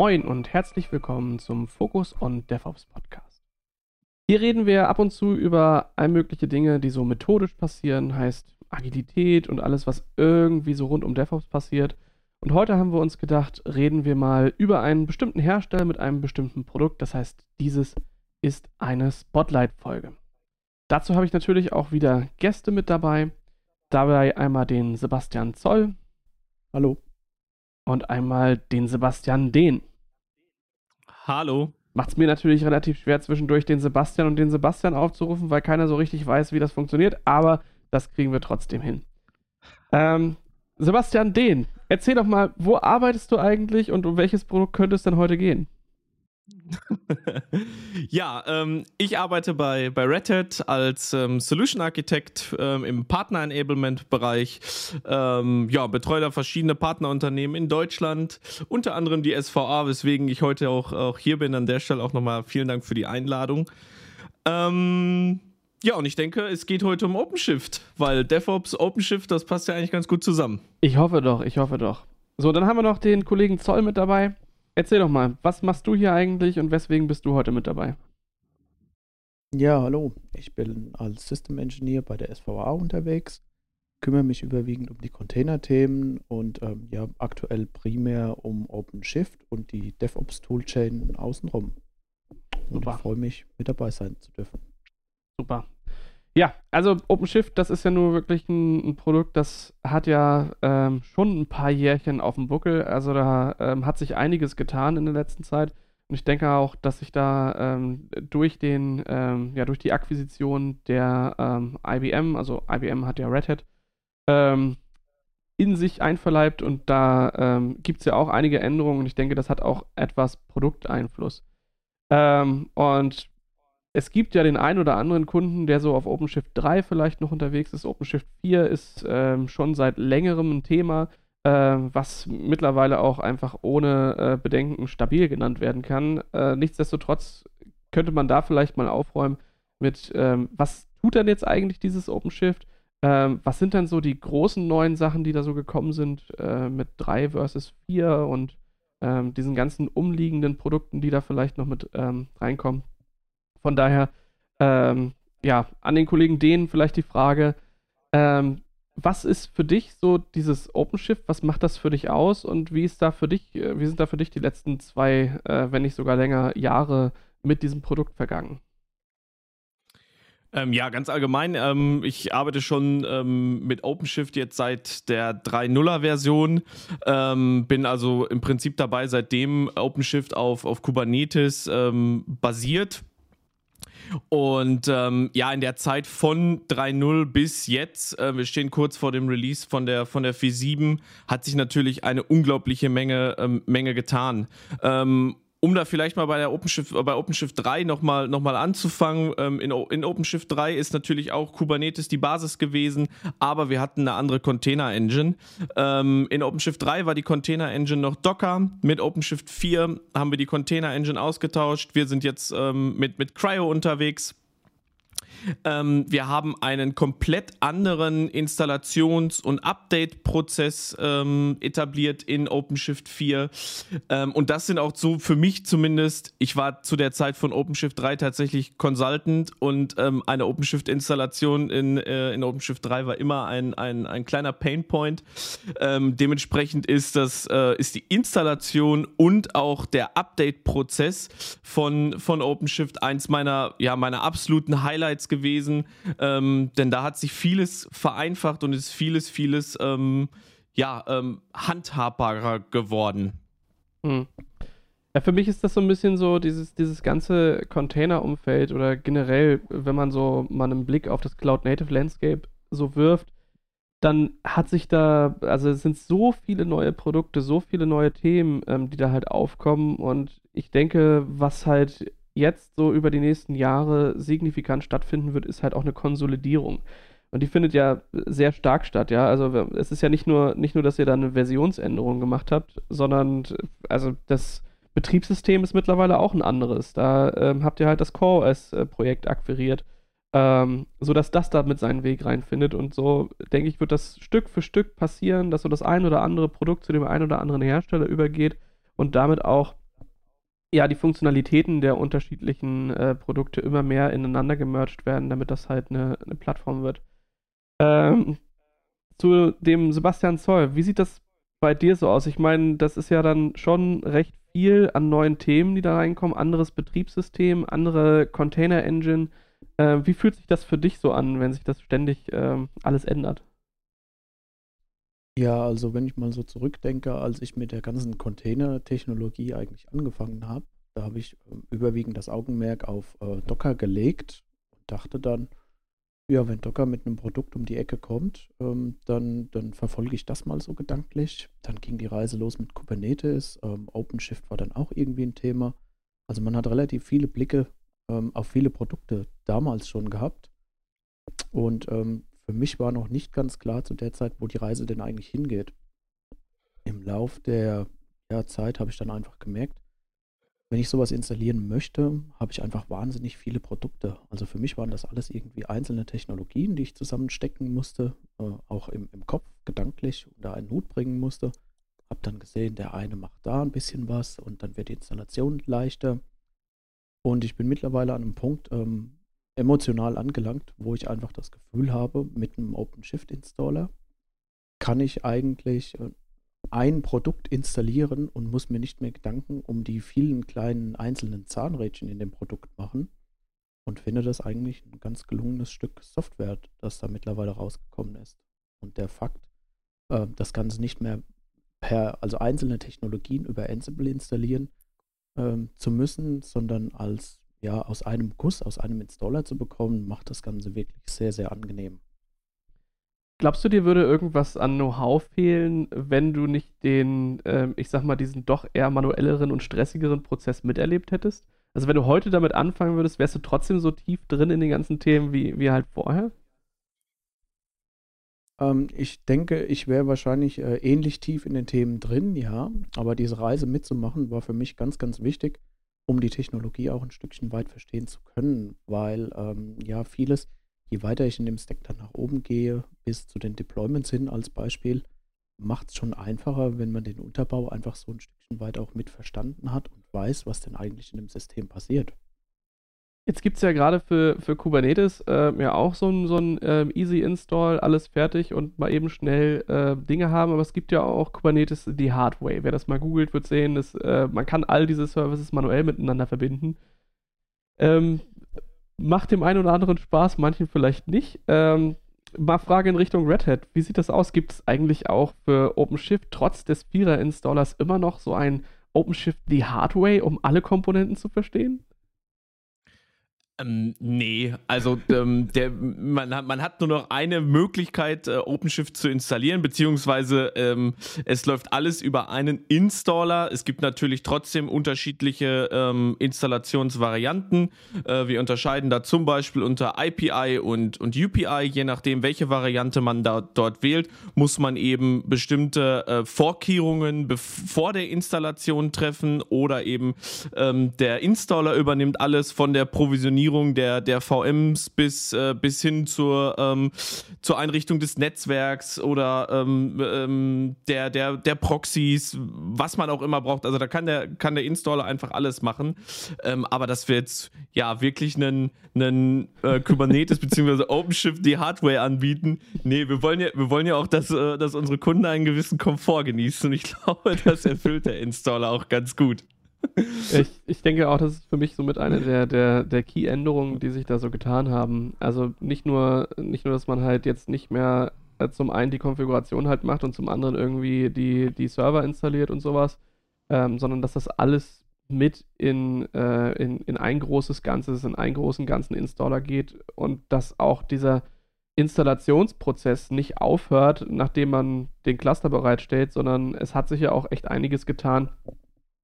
Moin und herzlich willkommen zum Focus on DevOps Podcast. Hier reden wir ab und zu über allmögliche Dinge, die so methodisch passieren, heißt Agilität und alles, was irgendwie so rund um DevOps passiert. Und heute haben wir uns gedacht, reden wir mal über einen bestimmten Hersteller mit einem bestimmten Produkt. Das heißt, dieses ist eine Spotlight-Folge. Dazu habe ich natürlich auch wieder Gäste mit dabei. Dabei einmal den Sebastian Zoll. Hallo. Und einmal den Sebastian Dehn. Hallo. Macht es mir natürlich relativ schwer, zwischendurch den Sebastian und den Sebastian aufzurufen, weil keiner so richtig weiß, wie das funktioniert, aber das kriegen wir trotzdem hin. Ähm, Sebastian Dehn, erzähl doch mal, wo arbeitest du eigentlich und um welches Produkt könnte es denn heute gehen? ja, ähm, ich arbeite bei, bei Red Hat als ähm, Solution Architect ähm, im Partner Enablement Bereich. Ähm, ja, betreue da verschiedene Partnerunternehmen in Deutschland, unter anderem die SVA, weswegen ich heute auch, auch hier bin. An der Stelle auch nochmal vielen Dank für die Einladung. Ähm, ja, und ich denke, es geht heute um OpenShift, weil DevOps, OpenShift, das passt ja eigentlich ganz gut zusammen. Ich hoffe doch, ich hoffe doch. So, dann haben wir noch den Kollegen Zoll mit dabei. Erzähl doch mal, was machst du hier eigentlich und weswegen bist du heute mit dabei? Ja, hallo. Ich bin als System Engineer bei der SVA unterwegs, kümmere mich überwiegend um die Container-Themen und ähm, ja, aktuell primär um OpenShift und die DevOps Toolchain außenrum. Und ich freue mich, mit dabei sein zu dürfen. Super. Ja, also OpenShift, das ist ja nur wirklich ein, ein Produkt, das hat ja ähm, schon ein paar Jährchen auf dem Buckel. Also da ähm, hat sich einiges getan in der letzten Zeit. Und ich denke auch, dass sich da ähm, durch den, ähm, ja, durch die Akquisition der IBM, ähm, also IBM hat ja Red Hat, ähm, in sich einverleibt und da gibt es ja auch einige Änderungen und ich denke, das hat auch etwas Produkteinfluss. und es gibt ja den einen oder anderen Kunden, der so auf OpenShift 3 vielleicht noch unterwegs ist. OpenShift 4 ist ähm, schon seit längerem ein Thema, äh, was mittlerweile auch einfach ohne äh, Bedenken stabil genannt werden kann. Äh, nichtsdestotrotz könnte man da vielleicht mal aufräumen mit, ähm, was tut denn jetzt eigentlich dieses OpenShift? Ähm, was sind denn so die großen neuen Sachen, die da so gekommen sind äh, mit 3 versus 4 und ähm, diesen ganzen umliegenden Produkten, die da vielleicht noch mit ähm, reinkommen? Von daher, ähm, ja, an den Kollegen denen vielleicht die Frage, ähm, was ist für dich so dieses OpenShift? Was macht das für dich aus? Und wie ist da für dich, äh, wie sind da für dich die letzten zwei, äh, wenn nicht sogar länger, Jahre mit diesem Produkt vergangen? Ähm, ja, ganz allgemein. Ähm, ich arbeite schon ähm, mit OpenShift jetzt seit der 3.0er Version. Ähm, bin also im Prinzip dabei, seitdem OpenShift auf, auf Kubernetes ähm, basiert. Und ähm, ja, in der Zeit von 3.0 bis jetzt, äh, wir stehen kurz vor dem Release von der, von der 4.7, hat sich natürlich eine unglaubliche Menge, ähm, Menge getan. Ähm, um da vielleicht mal bei der OpenShift, bei OpenShift 3 nochmal noch mal anzufangen, ähm, in, in OpenShift 3 ist natürlich auch Kubernetes die Basis gewesen, aber wir hatten eine andere Container-Engine. Ähm, in OpenShift 3 war die Container-Engine noch Docker. Mit OpenShift 4 haben wir die Container-Engine ausgetauscht. Wir sind jetzt ähm, mit, mit Cryo unterwegs. Ähm, wir haben einen komplett anderen Installations- und Update-Prozess ähm, etabliert in OpenShift 4. Ähm, und das sind auch so für mich zumindest, ich war zu der Zeit von OpenShift 3 tatsächlich Consultant und ähm, eine OpenShift-Installation in, äh, in OpenShift 3 war immer ein, ein, ein kleiner Painpoint. Ähm, dementsprechend ist das äh, ist die Installation und auch der Update-Prozess von, von OpenShift eins meiner, ja, meiner absoluten Highlights gewesen, ähm, denn da hat sich vieles vereinfacht und ist vieles, vieles ähm, ja, ähm, handhabbarer geworden. Hm. Ja, für mich ist das so ein bisschen so dieses, dieses ganze Container-Umfeld oder generell, wenn man so mal einen Blick auf das Cloud-Native-Landscape so wirft, dann hat sich da, also es sind so viele neue Produkte, so viele neue Themen, ähm, die da halt aufkommen und ich denke, was halt jetzt so über die nächsten Jahre signifikant stattfinden wird, ist halt auch eine Konsolidierung. Und die findet ja sehr stark statt, ja. Also es ist ja nicht nur, nicht nur, dass ihr da eine Versionsänderung gemacht habt, sondern also das Betriebssystem ist mittlerweile auch ein anderes. Da ähm, habt ihr halt das CoreOS-Projekt akquiriert, ähm, sodass das da mit seinen Weg reinfindet. Und so, denke ich, wird das Stück für Stück passieren, dass so das ein oder andere Produkt zu dem einen oder anderen Hersteller übergeht und damit auch ja, die Funktionalitäten der unterschiedlichen äh, Produkte immer mehr ineinander gemerged werden, damit das halt eine, eine Plattform wird. Ähm, zu dem Sebastian Zoll, wie sieht das bei dir so aus? Ich meine, das ist ja dann schon recht viel an neuen Themen, die da reinkommen, anderes Betriebssystem, andere Container-Engine. Äh, wie fühlt sich das für dich so an, wenn sich das ständig äh, alles ändert? Ja, also wenn ich mal so zurückdenke, als ich mit der ganzen Container-Technologie eigentlich angefangen habe, da habe ich äh, überwiegend das Augenmerk auf äh, Docker gelegt und dachte dann, ja, wenn Docker mit einem Produkt um die Ecke kommt, ähm, dann, dann verfolge ich das mal so gedanklich. Dann ging die Reise los mit Kubernetes. Ähm, OpenShift war dann auch irgendwie ein Thema. Also man hat relativ viele Blicke ähm, auf viele Produkte damals schon gehabt. Und ähm, für mich war noch nicht ganz klar zu der Zeit, wo die Reise denn eigentlich hingeht. Im Lauf der ja, Zeit habe ich dann einfach gemerkt, wenn ich sowas installieren möchte, habe ich einfach wahnsinnig viele Produkte. Also für mich waren das alles irgendwie einzelne Technologien, die ich zusammenstecken musste, äh, auch im, im Kopf gedanklich unter einen Hut bringen musste. Habe dann gesehen, der eine macht da ein bisschen was und dann wird die Installation leichter. Und ich bin mittlerweile an einem Punkt ähm, emotional angelangt, wo ich einfach das Gefühl habe, mit einem OpenShift-Installer kann ich eigentlich äh, ein Produkt installieren und muss mir nicht mehr Gedanken um die vielen kleinen einzelnen Zahnrädchen in dem Produkt machen. Und finde das eigentlich ein ganz gelungenes Stück Software, das da mittlerweile rausgekommen ist. Und der Fakt, äh, das Ganze nicht mehr per, also einzelne Technologien über Ansible installieren äh, zu müssen, sondern als ja aus einem Guss, aus einem Installer zu bekommen, macht das Ganze wirklich sehr, sehr angenehm. Glaubst du, dir würde irgendwas an Know-how fehlen, wenn du nicht den, ähm, ich sag mal, diesen doch eher manuelleren und stressigeren Prozess miterlebt hättest? Also wenn du heute damit anfangen würdest, wärst du trotzdem so tief drin in den ganzen Themen wie, wie halt vorher? Ähm, ich denke, ich wäre wahrscheinlich äh, ähnlich tief in den Themen drin, ja. Aber diese Reise mitzumachen war für mich ganz, ganz wichtig, um die Technologie auch ein Stückchen weit verstehen zu können, weil ähm, ja vieles je weiter ich in dem Stack dann nach oben gehe, bis zu den Deployments hin als Beispiel, macht es schon einfacher, wenn man den Unterbau einfach so ein Stückchen weit auch mit verstanden hat und weiß, was denn eigentlich in dem System passiert. Jetzt gibt es ja gerade für, für Kubernetes äh, ja auch so ein, so ein äh, Easy Install, alles fertig und mal eben schnell äh, Dinge haben, aber es gibt ja auch Kubernetes die Hardware. Wer das mal googelt, wird sehen, dass äh, man kann all diese Services manuell miteinander verbinden. Ähm, macht dem einen oder anderen Spaß, manchen vielleicht nicht. Ähm, mal Frage in Richtung Red Hat. Wie sieht das aus? Gibt es eigentlich auch für OpenShift trotz des Vierer-Installers immer noch so ein OpenShift die Hardware, um alle Komponenten zu verstehen? Ähm, nee, also ähm, der, man, hat, man hat nur noch eine Möglichkeit, äh, OpenShift zu installieren, beziehungsweise ähm, es läuft alles über einen Installer. Es gibt natürlich trotzdem unterschiedliche ähm, Installationsvarianten. Äh, wir unterscheiden da zum Beispiel unter IPI und, und UPI. Je nachdem, welche Variante man da, dort wählt, muss man eben bestimmte äh, Vorkehrungen vor der Installation treffen oder eben ähm, der Installer übernimmt alles von der Provisionierung Optimierung der, der VMs bis, äh, bis hin zur, ähm, zur Einrichtung des Netzwerks oder ähm, ähm, der, der, der Proxys, was man auch immer braucht. Also da kann der, kann der Installer einfach alles machen. Ähm, aber dass wir jetzt ja wirklich einen, einen äh, Kubernetes bzw. OpenShift die Hardware anbieten, nee, wir wollen ja, wir wollen ja auch, dass, äh, dass unsere Kunden einen gewissen Komfort genießen. Und ich glaube, das erfüllt der Installer auch ganz gut ich, ich denke auch, das ist für mich somit eine der, der, der Key-Änderungen, die sich da so getan haben. Also nicht nur, nicht nur, dass man halt jetzt nicht mehr äh, zum einen die Konfiguration halt macht und zum anderen irgendwie die, die Server installiert und sowas, ähm, sondern dass das alles mit in, äh, in, in ein großes Ganzes, in einen großen ganzen Installer geht und dass auch dieser Installationsprozess nicht aufhört, nachdem man den Cluster bereitstellt, sondern es hat sich ja auch echt einiges getan,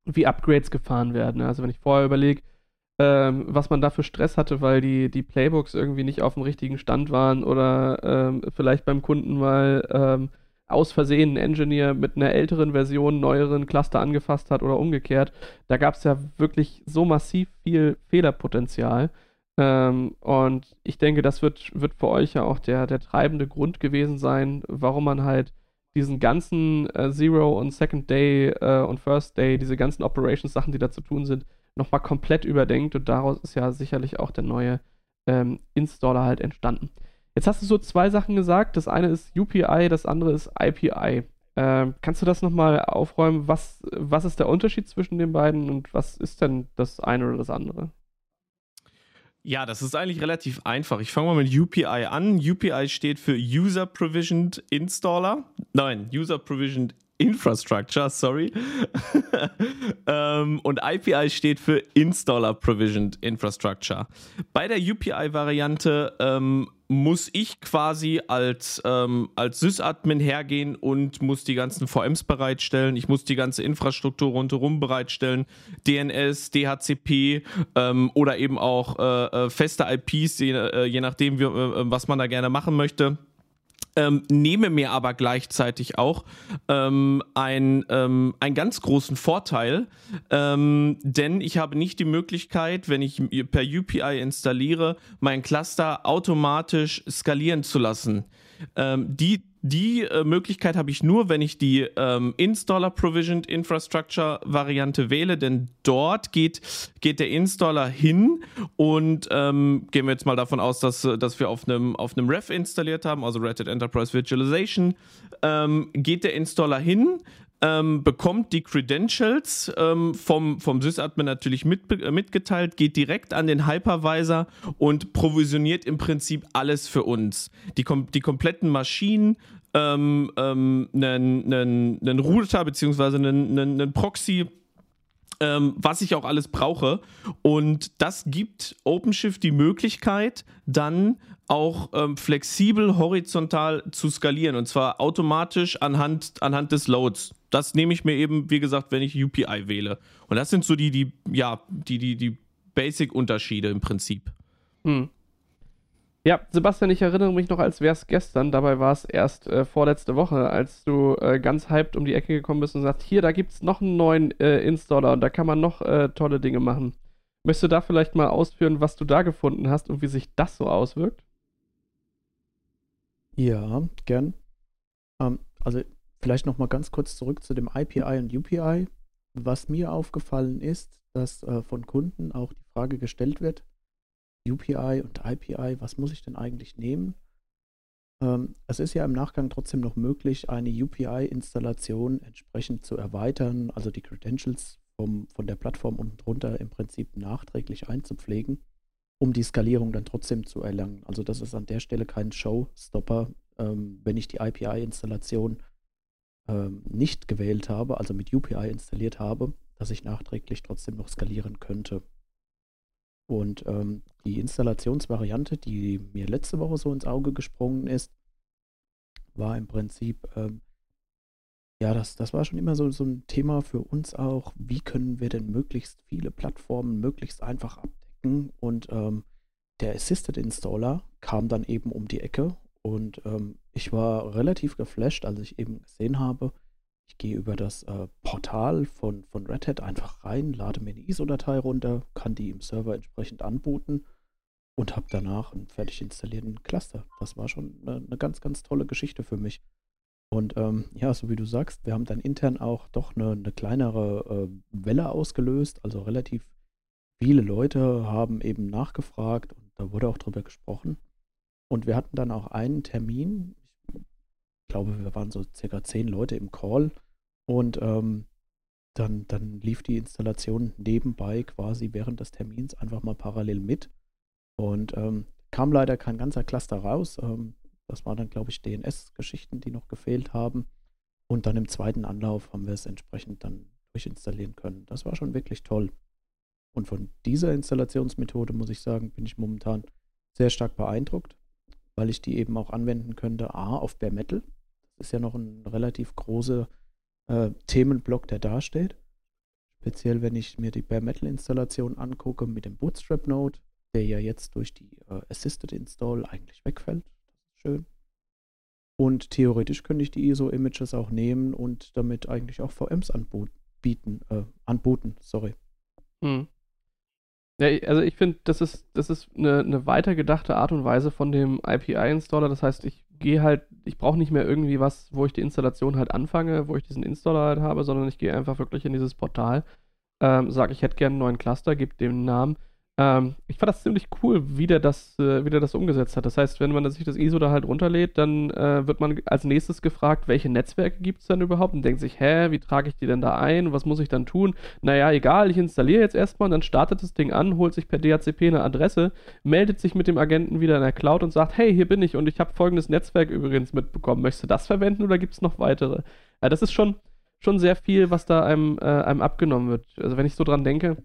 wie Upgrades gefahren werden. Also wenn ich vorher überlege, ähm, was man da für Stress hatte, weil die, die Playbooks irgendwie nicht auf dem richtigen Stand waren oder ähm, vielleicht beim Kunden mal ähm, aus Versehen ein Engineer mit einer älteren Version neueren Cluster angefasst hat oder umgekehrt. Da gab es ja wirklich so massiv viel Fehlerpotenzial. Ähm, und ich denke, das wird, wird für euch ja auch der, der treibende Grund gewesen sein, warum man halt diesen ganzen äh, Zero und Second Day äh, und First Day, diese ganzen Operations-Sachen, die da zu tun sind, nochmal komplett überdenkt und daraus ist ja sicherlich auch der neue ähm, Installer halt entstanden. Jetzt hast du so zwei Sachen gesagt. Das eine ist UPI, das andere ist IPI. Ähm, kannst du das nochmal aufräumen? Was, was ist der Unterschied zwischen den beiden und was ist denn das eine oder das andere? Ja, das ist eigentlich relativ einfach. Ich fange mal mit UPI an. UPI steht für User Provisioned Installer. Nein, User Provisioned Infrastructure, sorry. ähm, und IPI steht für Installer Provisioned Infrastructure. Bei der UPI-Variante ähm, muss ich quasi als, ähm, als Sysadmin hergehen und muss die ganzen VMs bereitstellen. Ich muss die ganze Infrastruktur rundherum bereitstellen. DNS, DHCP ähm, oder eben auch äh, äh feste IPs, je, äh, je nachdem, wie, äh, was man da gerne machen möchte ähm, nehme mir aber gleichzeitig auch ähm, ein, ähm, einen ganz großen Vorteil, ähm, denn ich habe nicht die Möglichkeit, wenn ich per UPI installiere, mein Cluster automatisch skalieren zu lassen. Ähm, die die äh, Möglichkeit habe ich nur, wenn ich die ähm, Installer Provisioned Infrastructure Variante wähle, denn dort geht, geht der Installer hin und ähm, gehen wir jetzt mal davon aus, dass, dass wir auf einem auf Ref installiert haben, also Red Hat Enterprise Virtualization, ähm, geht der Installer hin, ähm, bekommt die Credentials ähm, vom, vom Sysadmin natürlich mit, äh, mitgeteilt, geht direkt an den Hypervisor und provisioniert im Prinzip alles für uns. Die, kom die kompletten Maschinen, ähm, ähm, einen, einen, einen Router bzw. einen, einen, einen Proxy ähm, was ich auch alles brauche. Und das gibt OpenShift die Möglichkeit, dann auch ähm, flexibel horizontal zu skalieren und zwar automatisch anhand, anhand des Loads. Das nehme ich mir eben, wie gesagt, wenn ich UPI wähle. Und das sind so die, die, ja, die, die, die Basic-Unterschiede im Prinzip. Hm. Ja, Sebastian, ich erinnere mich noch, als wäre es gestern. Dabei war es erst äh, vorletzte Woche, als du äh, ganz hyped um die Ecke gekommen bist und sagst, hier, da gibt es noch einen neuen äh, Installer und da kann man noch äh, tolle Dinge machen. Möchtest du da vielleicht mal ausführen, was du da gefunden hast und wie sich das so auswirkt? Ja, gern. Ähm, also vielleicht noch mal ganz kurz zurück zu dem IPI und UPI. Was mir aufgefallen ist, dass äh, von Kunden auch die Frage gestellt wird, UPI und IPI, was muss ich denn eigentlich nehmen? Ähm, es ist ja im Nachgang trotzdem noch möglich, eine UPI-Installation entsprechend zu erweitern, also die Credentials vom, von der Plattform unten drunter im Prinzip nachträglich einzupflegen um die Skalierung dann trotzdem zu erlangen. Also das ist an der Stelle kein Showstopper, ähm, wenn ich die IPI-Installation ähm, nicht gewählt habe, also mit UPI installiert habe, dass ich nachträglich trotzdem noch skalieren könnte. Und ähm, die Installationsvariante, die mir letzte Woche so ins Auge gesprungen ist, war im Prinzip, ähm, ja, das, das war schon immer so, so ein Thema für uns auch. Wie können wir denn möglichst viele Plattformen möglichst einfach abdecken? und ähm, der Assisted Installer kam dann eben um die Ecke und ähm, ich war relativ geflasht, als ich eben gesehen habe, ich gehe über das äh, Portal von, von Red Hat einfach rein, lade mir eine ISO-Datei runter, kann die im Server entsprechend anbooten und habe danach einen fertig installierten Cluster. Das war schon eine, eine ganz, ganz tolle Geschichte für mich. Und ähm, ja, so wie du sagst, wir haben dann intern auch doch eine, eine kleinere äh, Welle ausgelöst, also relativ viele Leute haben eben nachgefragt und da wurde auch drüber gesprochen. Und wir hatten dann auch einen Termin. Ich glaube, wir waren so circa zehn Leute im Call und ähm, dann, dann lief die Installation nebenbei quasi während des Termins einfach mal parallel mit. Und ähm, kam leider kein ganzer Cluster raus. Ähm, das waren dann, glaube ich, DNS-Geschichten, die noch gefehlt haben. Und dann im zweiten Anlauf haben wir es entsprechend dann durchinstallieren können. Das war schon wirklich toll. Und von dieser Installationsmethode, muss ich sagen, bin ich momentan sehr stark beeindruckt, weil ich die eben auch anwenden könnte. A, auf Bare Metal. Ist ja noch ein relativ großer äh, Themenblock, der dasteht. Speziell, wenn ich mir die Bare Metal Installation angucke mit dem Bootstrap Node, der ja jetzt durch die äh, Assisted Install eigentlich wegfällt. Schön. Und theoretisch könnte ich die ISO-Images auch nehmen und damit eigentlich auch VMs anbieten, äh, anbooten, sorry. Hm. Ja, also ich finde, das ist, das ist eine, eine weitergedachte Art und Weise von dem IPI-Installer. Das heißt, ich gehe halt, ich brauche nicht mehr irgendwie was, wo ich die Installation halt anfange, wo ich diesen Installer halt habe, sondern ich gehe einfach wirklich in dieses Portal. Ähm, sage, ich hätte gerne einen neuen Cluster, gebe dem Namen ähm, ich fand das ziemlich cool, wie der das, äh, wie der das umgesetzt hat. Das heißt, wenn man sich das ISO da halt runterlädt, dann äh, wird man als nächstes gefragt, welche Netzwerke gibt es denn überhaupt? Und denkt sich, hä, wie trage ich die denn da ein? Was muss ich dann tun? Naja, egal, ich installiere jetzt erstmal und dann startet das Ding an, holt sich per DHCP eine Adresse, meldet sich mit dem Agenten wieder in der Cloud und sagt, hey, hier bin ich und ich habe folgendes Netzwerk übrigens mitbekommen. Möchtest du das verwenden oder gibt es noch weitere? Ja, das ist schon, schon sehr viel, was da einem, äh, einem abgenommen wird. Also wenn ich so dran denke,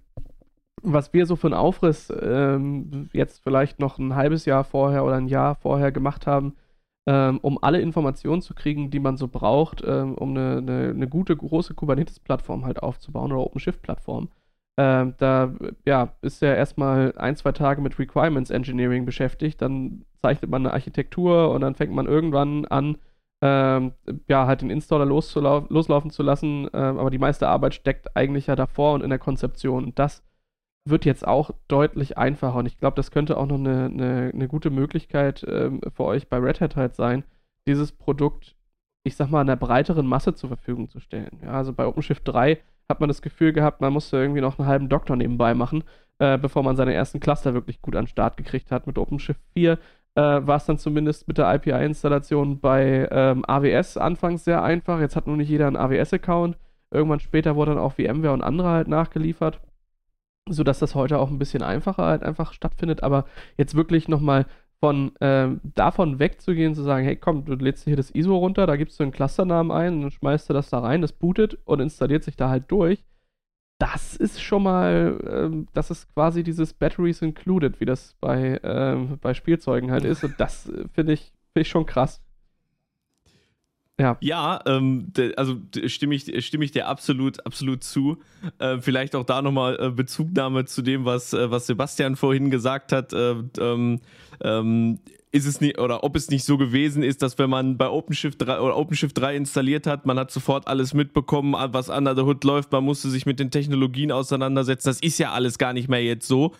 was wir so für einen Aufriss ähm, jetzt vielleicht noch ein halbes Jahr vorher oder ein Jahr vorher gemacht haben, ähm, um alle Informationen zu kriegen, die man so braucht, ähm, um eine, eine, eine, gute, große Kubernetes-Plattform halt aufzubauen oder OpenShift-Plattform. Ähm, da ja, ist er erstmal ein, zwei Tage mit Requirements Engineering beschäftigt, dann zeichnet man eine Architektur und dann fängt man irgendwann an, ähm, ja, halt den Installer loslaufen zu lassen, ähm, aber die meiste Arbeit steckt eigentlich ja davor und in der Konzeption. Und das wird jetzt auch deutlich einfacher und ich glaube, das könnte auch noch eine, eine, eine gute Möglichkeit ähm, für euch bei Red Hat halt sein, dieses Produkt, ich sag mal, einer breiteren Masse zur Verfügung zu stellen. Ja, also bei OpenShift 3 hat man das Gefühl gehabt, man musste irgendwie noch einen halben Doktor nebenbei machen, äh, bevor man seine ersten Cluster wirklich gut an den Start gekriegt hat. Mit OpenShift 4 äh, war es dann zumindest mit der IPI-Installation bei ähm, AWS anfangs sehr einfach. Jetzt hat nur nicht jeder einen AWS-Account. Irgendwann später wurde dann auch VMware und andere halt nachgeliefert sodass das heute auch ein bisschen einfacher halt einfach stattfindet. Aber jetzt wirklich nochmal von ähm, davon wegzugehen, zu sagen, hey komm, du lädst hier das ISO runter, da gibst du einen Clusternamen ein und dann schmeißt du das da rein, das bootet und installiert sich da halt durch. Das ist schon mal, ähm, das ist quasi dieses Batteries Included, wie das bei, ähm, bei Spielzeugen halt ist. Und das äh, finde ich, find ich schon krass. Ja, ja ähm, also stimme ich, stimme ich dir absolut, absolut zu. Äh, vielleicht auch da nochmal äh, Bezugnahme zu dem, was, äh, was Sebastian vorhin gesagt hat. Äh, ähm, ähm, ist es nicht, oder ob es nicht so gewesen ist, dass wenn man bei OpenShift 3 oder OpenShift 3 installiert hat, man hat sofort alles mitbekommen, was under the hood läuft, man musste sich mit den Technologien auseinandersetzen. Das ist ja alles gar nicht mehr jetzt so.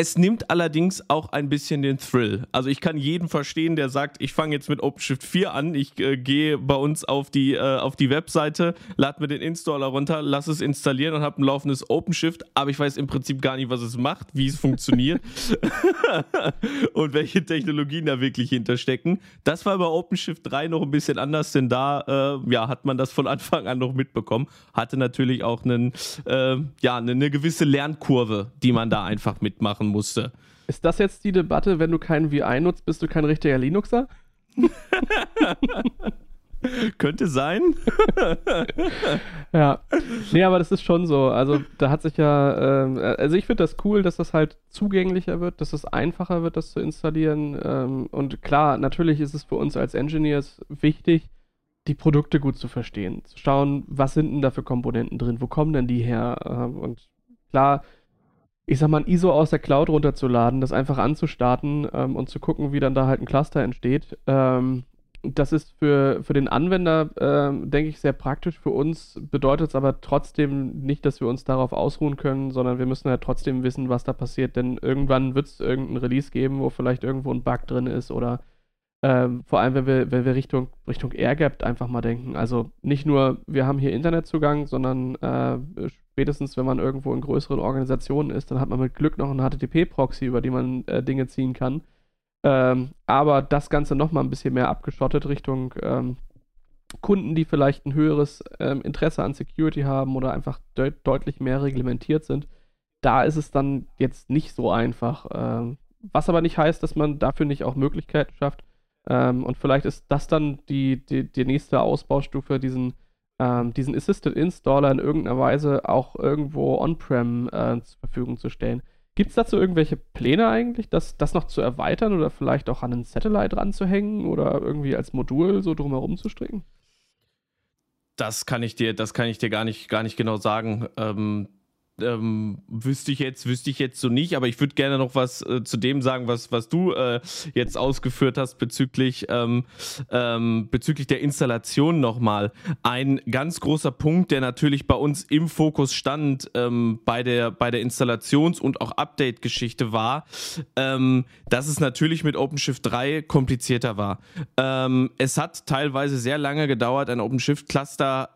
Es nimmt allerdings auch ein bisschen den Thrill. Also ich kann jeden verstehen, der sagt, ich fange jetzt mit OpenShift 4 an, ich äh, gehe bei uns auf die, äh, auf die Webseite, lade mir den Installer runter, lass es installieren und habe ein laufendes OpenShift, aber ich weiß im Prinzip gar nicht, was es macht, wie es funktioniert und welche Technologien da wirklich hinterstecken. Das war bei OpenShift 3 noch ein bisschen anders, denn da äh, ja, hat man das von Anfang an noch mitbekommen. Hatte natürlich auch einen, äh, ja, eine, eine gewisse Lernkurve, die man da einfach mitmachen musste. Ist das jetzt die Debatte, wenn du keinen VI nutzt, bist du kein richtiger Linuxer? Könnte sein. ja. Nee, aber das ist schon so. Also, da hat sich ja. Ähm, also, ich finde das cool, dass das halt zugänglicher wird, dass es einfacher wird, das zu installieren. Ähm, und klar, natürlich ist es für uns als Engineers wichtig, die Produkte gut zu verstehen. Zu schauen, was sind denn da für Komponenten drin? Wo kommen denn die her? Ähm, und klar, ich sag mal, ein ISO aus der Cloud runterzuladen, das einfach anzustarten ähm, und zu gucken, wie dann da halt ein Cluster entsteht. Ähm, das ist für, für den Anwender, äh, denke ich, sehr praktisch. Für uns bedeutet es aber trotzdem nicht, dass wir uns darauf ausruhen können, sondern wir müssen ja trotzdem wissen, was da passiert. Denn irgendwann wird es irgendein Release geben, wo vielleicht irgendwo ein Bug drin ist oder ähm, vor allem, wenn wir, wenn wir Richtung, Richtung AirGap einfach mal denken. Also nicht nur, wir haben hier Internetzugang, sondern äh, spätestens, wenn man irgendwo in größeren Organisationen ist, dann hat man mit Glück noch einen HTTP-Proxy, über die man äh, Dinge ziehen kann. Ähm, aber das Ganze nochmal ein bisschen mehr abgeschottet Richtung ähm, Kunden, die vielleicht ein höheres ähm, Interesse an Security haben oder einfach de deutlich mehr reglementiert sind. Da ist es dann jetzt nicht so einfach. Ähm, was aber nicht heißt, dass man dafür nicht auch Möglichkeiten schafft, ähm, und vielleicht ist das dann die, die, die nächste Ausbaustufe, diesen, ähm, diesen Assisted Installer in irgendeiner Weise auch irgendwo on-prem äh, zur Verfügung zu stellen. Gibt es dazu irgendwelche Pläne eigentlich, das, das noch zu erweitern oder vielleicht auch an einen Satellite ranzuhängen oder irgendwie als Modul so drumherum zu stricken? Das kann ich dir, das kann ich dir gar nicht, gar nicht genau sagen. Ähm, ähm, wüsste ich jetzt, wüsste ich jetzt so nicht, aber ich würde gerne noch was äh, zu dem sagen, was, was du äh, jetzt ausgeführt hast bezüglich, ähm, ähm, bezüglich der Installation nochmal. Ein ganz großer Punkt, der natürlich bei uns im Fokus stand ähm, bei, der, bei der Installations- und auch Update-Geschichte war, ähm, dass es natürlich mit OpenShift 3 komplizierter war. Ähm, es hat teilweise sehr lange gedauert, ein OpenShift-Cluster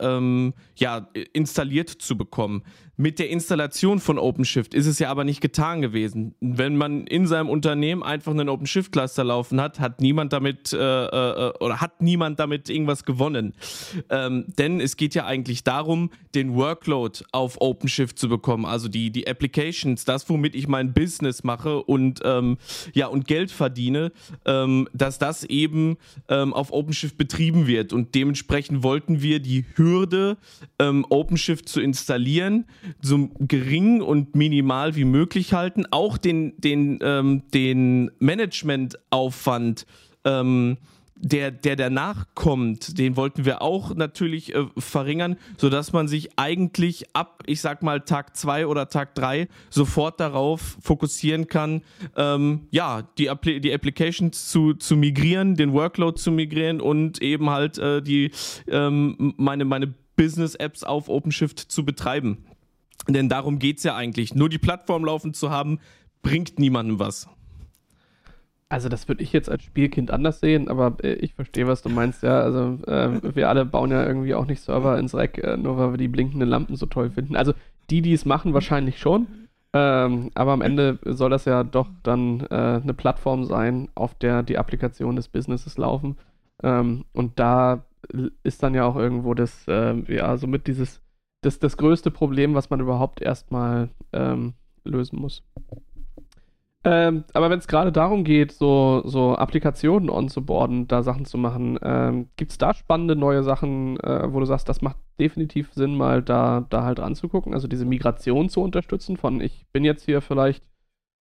ja, installiert zu bekommen. Mit der Installation von OpenShift ist es ja aber nicht getan gewesen. Wenn man in seinem Unternehmen einfach einen OpenShift-Cluster laufen hat, hat niemand damit äh, äh, oder hat niemand damit irgendwas gewonnen. Ähm, denn es geht ja eigentlich darum, den Workload auf OpenShift zu bekommen, also die, die Applications, das, womit ich mein Business mache und ähm, ja und Geld verdiene, ähm, dass das eben ähm, auf OpenShift betrieben wird. Und dementsprechend wollten wir die Hürde, ähm, OpenShift zu installieren, so gering und minimal wie möglich halten, auch den, den, ähm, den Managementaufwand, ähm, der, der danach kommt, den wollten wir auch natürlich äh, verringern, sodass man sich eigentlich ab, ich sag mal, Tag 2 oder Tag 3 sofort darauf fokussieren kann, ähm, ja, die, Appli die Applications zu, zu migrieren, den Workload zu migrieren und eben halt äh, die, ähm, meine, meine Business-Apps auf OpenShift zu betreiben. Denn darum geht es ja eigentlich. Nur die Plattform laufen zu haben, bringt niemandem was. Also das würde ich jetzt als Spielkind anders sehen, aber äh, ich verstehe, was du meinst. Ja, also äh, wir alle bauen ja irgendwie auch nicht Server ins Rack, äh, nur weil wir die blinkenden Lampen so toll finden. Also die, die es machen, wahrscheinlich schon. Ähm, aber am Ende soll das ja doch dann äh, eine Plattform sein, auf der die Applikationen des Businesses laufen. Ähm, und da ist dann ja auch irgendwo das, äh, ja, somit dieses das, das größte Problem, was man überhaupt erstmal ähm, lösen muss. Ähm, aber wenn es gerade darum geht, so, so Applikationen onzuboarden, da Sachen zu machen, ähm, gibt es da spannende neue Sachen, äh, wo du sagst, das macht definitiv Sinn, mal da, da halt ranzugucken, also diese Migration zu unterstützen von ich bin jetzt hier vielleicht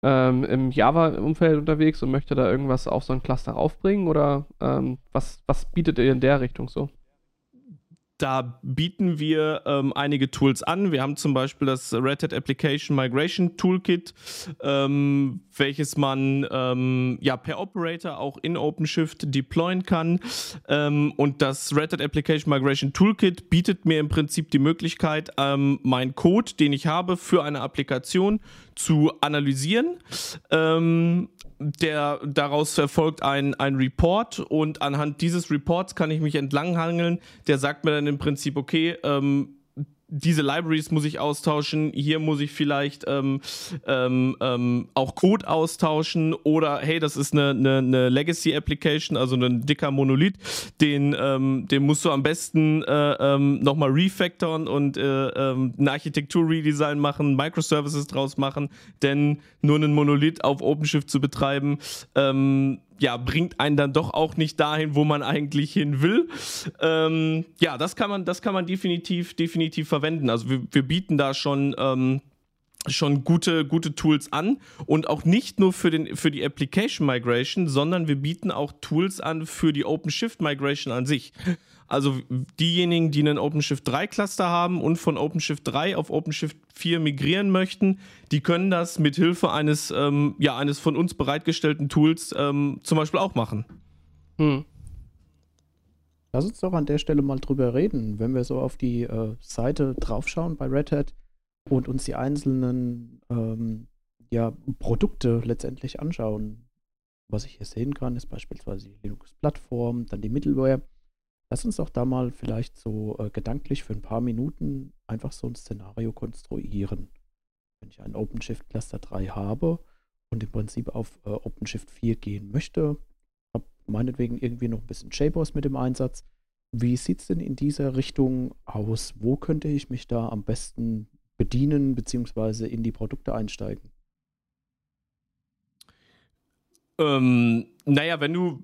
ähm, im Java-Umfeld unterwegs und möchte da irgendwas auf so ein Cluster aufbringen oder ähm, was, was bietet ihr in der Richtung so? Da bieten wir ähm, einige Tools an. Wir haben zum Beispiel das Red Hat Application Migration Toolkit, ähm, welches man ähm, ja per Operator auch in OpenShift deployen kann. Ähm, und das Red Hat Application Migration Toolkit bietet mir im Prinzip die Möglichkeit, ähm, meinen Code, den ich habe für eine Applikation, zu analysieren ähm, der daraus erfolgt ein, ein Report und anhand dieses Reports kann ich mich entlanghangeln. Der sagt mir dann im Prinzip, okay, ähm, diese Libraries muss ich austauschen, hier muss ich vielleicht ähm, ähm, ähm, auch Code austauschen oder hey, das ist eine, eine, eine Legacy-Application, also ein dicker Monolith, den, ähm, den musst du am besten äh, ähm, nochmal refactoren und äh, ähm, ein Architektur-Redesign machen, Microservices draus machen, denn nur einen Monolith auf OpenShift zu betreiben, ähm, ja, bringt einen dann doch auch nicht dahin, wo man eigentlich hin will. Ähm, ja, das kann man, das kann man definitiv, definitiv verwenden. Also wir, wir bieten da schon ähm, schon gute, gute Tools an und auch nicht nur für, den, für die Application Migration, sondern wir bieten auch Tools an für die OpenShift Migration an sich. Also diejenigen, die einen OpenShift 3 Cluster haben und von OpenShift 3 auf OpenShift 4 migrieren möchten, die können das mit Hilfe eines, ähm, ja, eines von uns bereitgestellten Tools ähm, zum Beispiel auch machen. Hm. Lass uns doch an der Stelle mal drüber reden, wenn wir so auf die äh, Seite draufschauen bei Red Hat und uns die einzelnen ähm, ja, Produkte letztendlich anschauen. Was ich hier sehen kann, ist beispielsweise die Linux-Plattform, dann die Middleware. Lass uns doch da mal vielleicht so äh, gedanklich für ein paar Minuten einfach so ein Szenario konstruieren. Wenn ich einen OpenShift Cluster 3 habe und im Prinzip auf äh, OpenShift 4 gehen möchte, habe meinetwegen irgendwie noch ein bisschen JBoss mit im Einsatz. Wie sieht es denn in dieser Richtung aus? Wo könnte ich mich da am besten bedienen bzw. in die Produkte einsteigen? Ähm, naja, wenn du,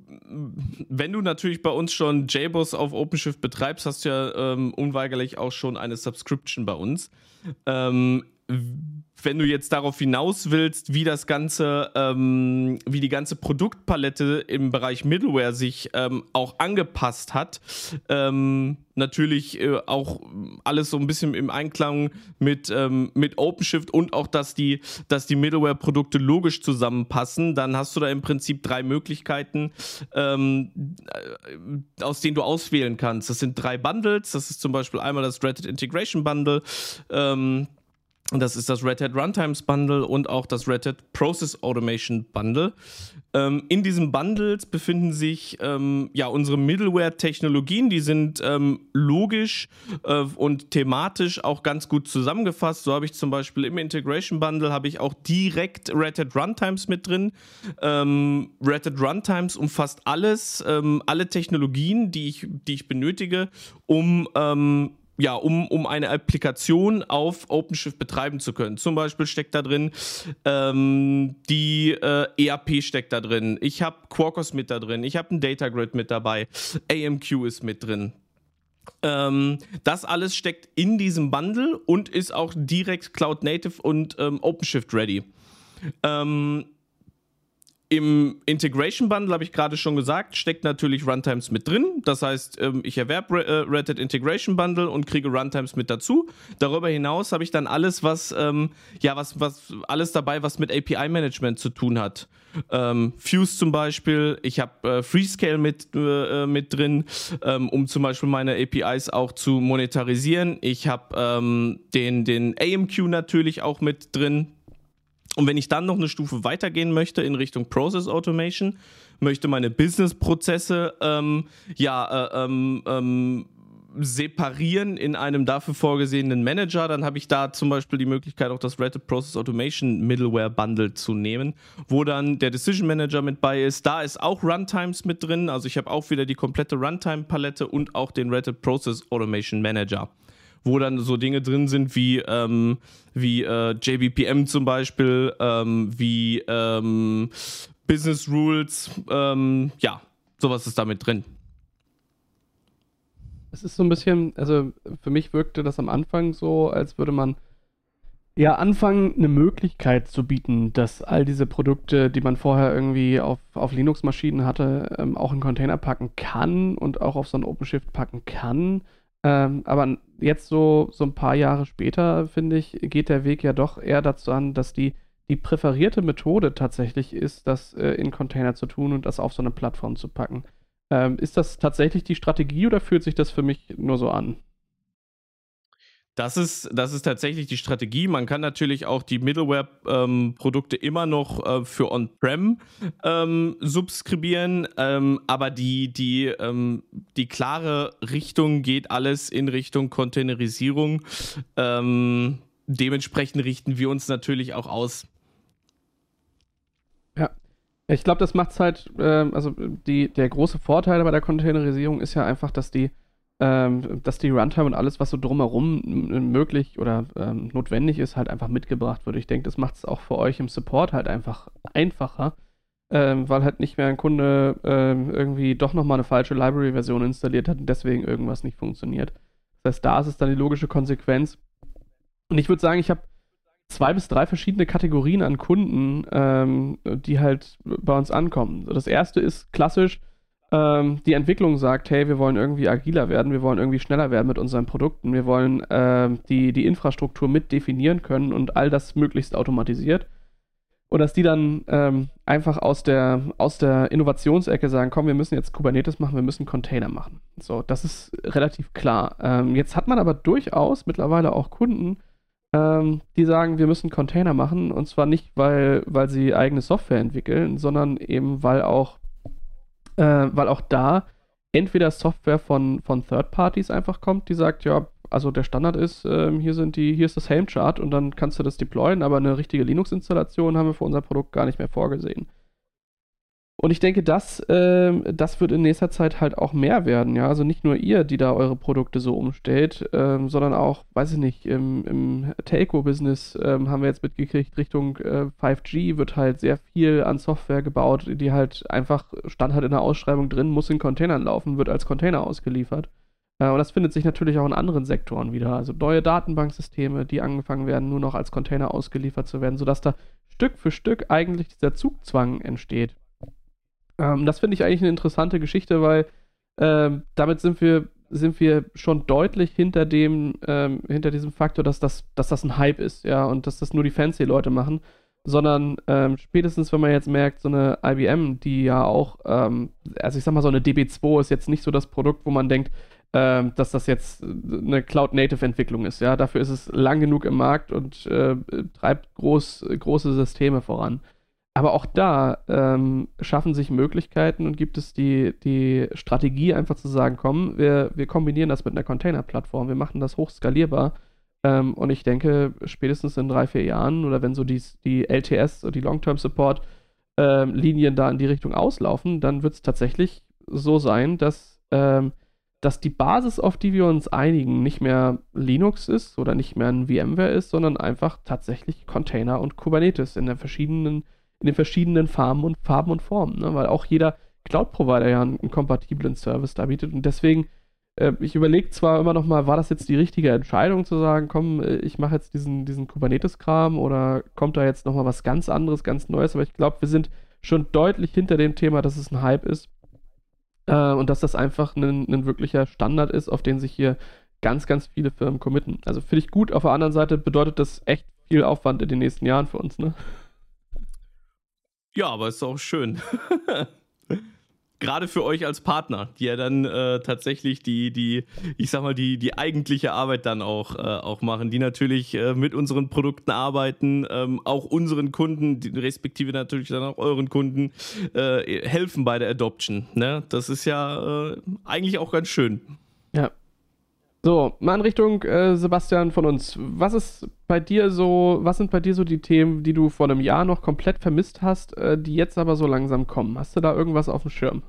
wenn du natürlich bei uns schon JBoss auf OpenShift betreibst, hast du ja ähm, unweigerlich auch schon eine Subscription bei uns. Ähm, wenn du jetzt darauf hinaus willst, wie das ganze, ähm, wie die ganze Produktpalette im Bereich Middleware sich ähm, auch angepasst hat, ähm, natürlich äh, auch alles so ein bisschen im Einklang mit, ähm, mit OpenShift und auch, dass die, dass die Middleware-Produkte logisch zusammenpassen, dann hast du da im Prinzip drei Möglichkeiten, ähm, äh, aus denen du auswählen kannst. Das sind drei Bundles. Das ist zum Beispiel einmal das Hat Integration Bundle. Das ist das Red Hat Runtimes Bundle und auch das Red Hat Process Automation Bundle. Ähm, in diesen Bundles befinden sich ähm, ja unsere Middleware-Technologien, die sind ähm, logisch äh, und thematisch auch ganz gut zusammengefasst. So habe ich zum Beispiel im Integration Bundle habe ich auch direkt Red Hat Runtimes mit drin. Ähm, Red Hat Runtimes umfasst alles, ähm, alle Technologien, die ich, die ich benötige, um ähm, ja, um, um eine Applikation auf OpenShift betreiben zu können. Zum Beispiel steckt da drin ähm, die äh, ERP steckt da drin. Ich habe Quarkus mit da drin. Ich habe ein Data Grid mit dabei. AMQ ist mit drin. Ähm, das alles steckt in diesem Bundle und ist auch direkt Cloud Native und ähm, OpenShift ready. Ähm, im Integration Bundle, habe ich gerade schon gesagt, steckt natürlich Runtimes mit drin. Das heißt, ähm, ich erwerbe äh, Red Hat Integration Bundle und kriege Runtimes mit dazu. Darüber hinaus habe ich dann alles, was, ähm, ja, was, was, alles dabei, was mit API-Management zu tun hat. Ähm, Fuse zum Beispiel, ich habe äh, Freescale mit, äh, mit drin, um zum Beispiel meine APIs auch zu monetarisieren. Ich habe den, den AMQ natürlich auch mit drin, und wenn ich dann noch eine Stufe weitergehen möchte in Richtung Process Automation, möchte meine Business-Prozesse ähm, ja, äh, ähm, ähm, separieren in einem dafür vorgesehenen Manager, dann habe ich da zum Beispiel die Möglichkeit, auch das Hat Process Automation Middleware Bundle zu nehmen, wo dann der Decision Manager mit bei ist. Da ist auch Runtimes mit drin, also ich habe auch wieder die komplette Runtime-Palette und auch den Hat Process Automation Manager wo dann so Dinge drin sind wie, ähm, wie äh, JBPM zum Beispiel, ähm, wie ähm, Business Rules, ähm, ja, sowas ist damit drin. Es ist so ein bisschen, also für mich wirkte das am Anfang so, als würde man ja anfangen, eine Möglichkeit zu bieten, dass all diese Produkte, die man vorher irgendwie auf, auf Linux-Maschinen hatte, ähm, auch in Container packen kann und auch auf so ein OpenShift packen kann. Ähm, aber jetzt so, so ein paar Jahre später, finde ich, geht der Weg ja doch eher dazu an, dass die, die präferierte Methode tatsächlich ist, das äh, in Container zu tun und das auf so eine Plattform zu packen. Ähm, ist das tatsächlich die Strategie oder fühlt sich das für mich nur so an? Das ist, das ist tatsächlich die Strategie. Man kann natürlich auch die Middleware-Produkte ähm, immer noch äh, für On-Prem ähm, subskribieren, ähm, aber die, die, ähm, die klare Richtung geht alles in Richtung Containerisierung. Ähm, dementsprechend richten wir uns natürlich auch aus. Ja, ich glaube, das macht es halt, äh, also die, der große Vorteil bei der Containerisierung ist ja einfach, dass die ähm, dass die Runtime und alles, was so drumherum möglich oder ähm, notwendig ist, halt einfach mitgebracht wird. Ich denke, das macht es auch für euch im Support halt einfach einfacher, ähm, weil halt nicht mehr ein Kunde ähm, irgendwie doch nochmal eine falsche Library-Version installiert hat und deswegen irgendwas nicht funktioniert. Das heißt, da ist es dann die logische Konsequenz. Und ich würde sagen, ich habe zwei bis drei verschiedene Kategorien an Kunden, ähm, die halt bei uns ankommen. Das erste ist klassisch, ähm, die Entwicklung sagt, hey, wir wollen irgendwie agiler werden, wir wollen irgendwie schneller werden mit unseren Produkten, wir wollen ähm, die, die Infrastruktur mit definieren können und all das möglichst automatisiert. Und dass die dann ähm, einfach aus der, aus der Innovationsecke sagen, komm, wir müssen jetzt Kubernetes machen, wir müssen Container machen. So, das ist relativ klar. Ähm, jetzt hat man aber durchaus mittlerweile auch Kunden, ähm, die sagen, wir müssen Container machen. Und zwar nicht, weil, weil sie eigene Software entwickeln, sondern eben, weil auch äh, weil auch da entweder Software von, von Third Parties einfach kommt, die sagt, ja, also der Standard ist, ähm, hier sind die, hier ist das Helm-Chart und dann kannst du das deployen, aber eine richtige Linux-Installation haben wir für unser Produkt gar nicht mehr vorgesehen. Und ich denke, das, äh, das wird in nächster Zeit halt auch mehr werden, ja. Also nicht nur ihr, die da eure Produkte so umstellt, ähm, sondern auch, weiß ich nicht, im, im Telco-Business ähm, haben wir jetzt mitgekriegt, Richtung äh, 5G wird halt sehr viel an Software gebaut, die halt einfach stand halt in der Ausschreibung drin, muss in Containern laufen, wird als Container ausgeliefert. Äh, und das findet sich natürlich auch in anderen Sektoren wieder. Also neue Datenbanksysteme, die angefangen werden, nur noch als Container ausgeliefert zu werden, sodass da Stück für Stück eigentlich dieser Zugzwang entsteht. Ähm, das finde ich eigentlich eine interessante Geschichte, weil ähm, damit sind wir, sind wir schon deutlich hinter dem, ähm, hinter diesem Faktor, dass das, dass das ein Hype ist, ja, und dass das nur die fancy Leute machen. Sondern ähm, spätestens, wenn man jetzt merkt, so eine IBM, die ja auch, ähm, also ich sag mal, so eine DB2 ist jetzt nicht so das Produkt, wo man denkt, ähm, dass das jetzt eine Cloud-Native-Entwicklung ist. Ja, dafür ist es lang genug im Markt und äh, treibt groß, große Systeme voran. Aber auch da ähm, schaffen sich Möglichkeiten und gibt es die, die Strategie, einfach zu sagen, komm, wir, wir kombinieren das mit einer Container-Plattform, wir machen das hochskalierbar. Ähm, und ich denke, spätestens in drei, vier Jahren oder wenn so die, die LTS und die Long-Term-Support-Linien ähm, da in die Richtung auslaufen, dann wird es tatsächlich so sein, dass ähm, dass die Basis, auf die wir uns einigen, nicht mehr Linux ist oder nicht mehr ein VMware ist, sondern einfach tatsächlich Container und Kubernetes in, der verschiedenen, in den verschiedenen Farben und, Farben und Formen. Ne? Weil auch jeder Cloud-Provider ja einen, kompatiblen Service da bietet. Und deswegen, äh, ich überlege zwar immer noch mal, war das jetzt die richtige Entscheidung zu sagen, komm, äh, ich mache jetzt diesen, diesen Kubernetes-Kram oder kommt da jetzt noch mal was ganz anderes, ganz Neues? Aber ich glaube, wir sind schon deutlich hinter dem Thema, dass es ein Hype ist äh, und dass das einfach ein, ein wirklicher Standard ist, auf den sich hier ganz, ganz viele Firmen committen. Also finde ich gut. Auf der anderen Seite bedeutet das echt viel Aufwand in den nächsten Jahren für uns, ne? Ja, aber ist auch schön. gerade für euch als Partner, die ja dann äh, tatsächlich die, die, ich sag mal, die, die eigentliche Arbeit dann auch, äh, auch machen, die natürlich äh, mit unseren Produkten arbeiten, ähm, auch unseren Kunden, die, respektive natürlich dann auch euren Kunden, äh, helfen bei der Adoption. Ne? Das ist ja äh, eigentlich auch ganz schön. So, mal in Richtung äh, Sebastian von uns. Was ist bei dir so, was sind bei dir so die Themen, die du vor einem Jahr noch komplett vermisst hast, die jetzt aber so langsam kommen? Hast du da irgendwas auf dem Schirm?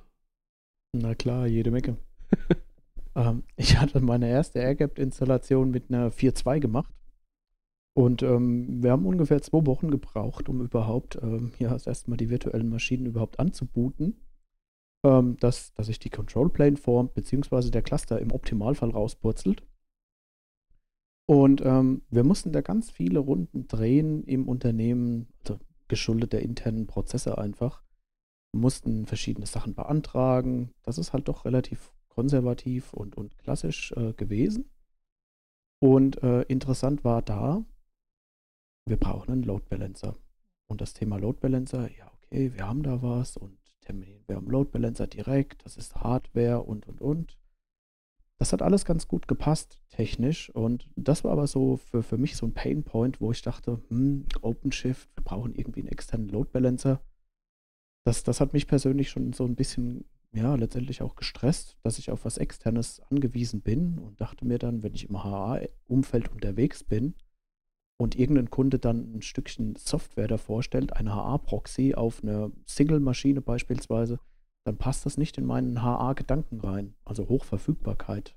Na klar, jede Menge. ähm, ich hatte meine erste AirGap-Installation mit einer 4.2 gemacht. Und ähm, wir haben ungefähr zwei Wochen gebraucht, um überhaupt ähm, ja, das erste Mal die virtuellen Maschinen überhaupt anzubooten. Ähm, dass, dass sich die Control Plane formt, beziehungsweise der Cluster im Optimalfall rauspurzelt. Und ähm, wir mussten da ganz viele Runden drehen im Unternehmen, also geschuldet der internen Prozesse einfach mussten verschiedene Sachen beantragen. Das ist halt doch relativ konservativ und, und klassisch äh, gewesen. Und äh, interessant war da, wir brauchen einen Load Balancer. Und das Thema Load Balancer, ja, okay, wir haben da was und terminieren wir am Load Balancer direkt, das ist Hardware und und und. Das hat alles ganz gut gepasst, technisch. Und das war aber so für, für mich so ein Pain Point, wo ich dachte, hm, OpenShift, wir brauchen irgendwie einen externen Load Balancer das, das hat mich persönlich schon so ein bisschen, ja, letztendlich auch gestresst, dass ich auf was Externes angewiesen bin und dachte mir dann, wenn ich im HA-Umfeld unterwegs bin und irgendein Kunde dann ein Stückchen Software davor stellt, ein HA-Proxy auf eine Single-Maschine beispielsweise, dann passt das nicht in meinen HA-Gedanken rein, also Hochverfügbarkeit.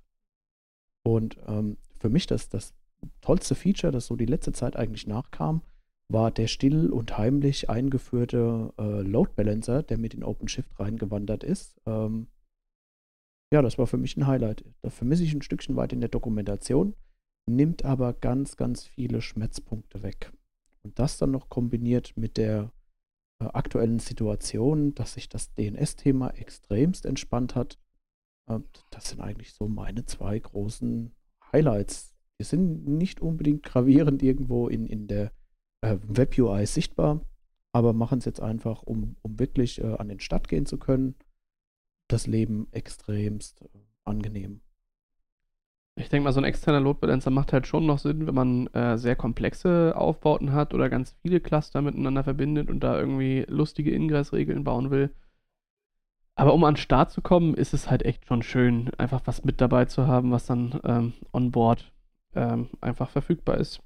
Und ähm, für mich das, das tollste Feature, das so die letzte Zeit eigentlich nachkam, war der still und heimlich eingeführte äh, Load Balancer, der mit in OpenShift reingewandert ist. Ähm, ja, das war für mich ein Highlight. Da vermisse ich ein Stückchen weit in der Dokumentation, nimmt aber ganz, ganz viele Schmerzpunkte weg. Und das dann noch kombiniert mit der äh, aktuellen Situation, dass sich das DNS-Thema extremst entspannt hat, äh, das sind eigentlich so meine zwei großen Highlights. Die sind nicht unbedingt gravierend irgendwo in, in der äh, Web-UI sichtbar, aber machen es jetzt einfach, um, um wirklich äh, an den Start gehen zu können. Das Leben extremst äh, angenehm. Ich denke mal, so ein externer Load Balancer macht halt schon noch Sinn, wenn man äh, sehr komplexe Aufbauten hat oder ganz viele Cluster miteinander verbindet und da irgendwie lustige Ingressregeln bauen will. Aber um an den Start zu kommen, ist es halt echt schon schön, einfach was mit dabei zu haben, was dann ähm, on board ähm, einfach verfügbar ist.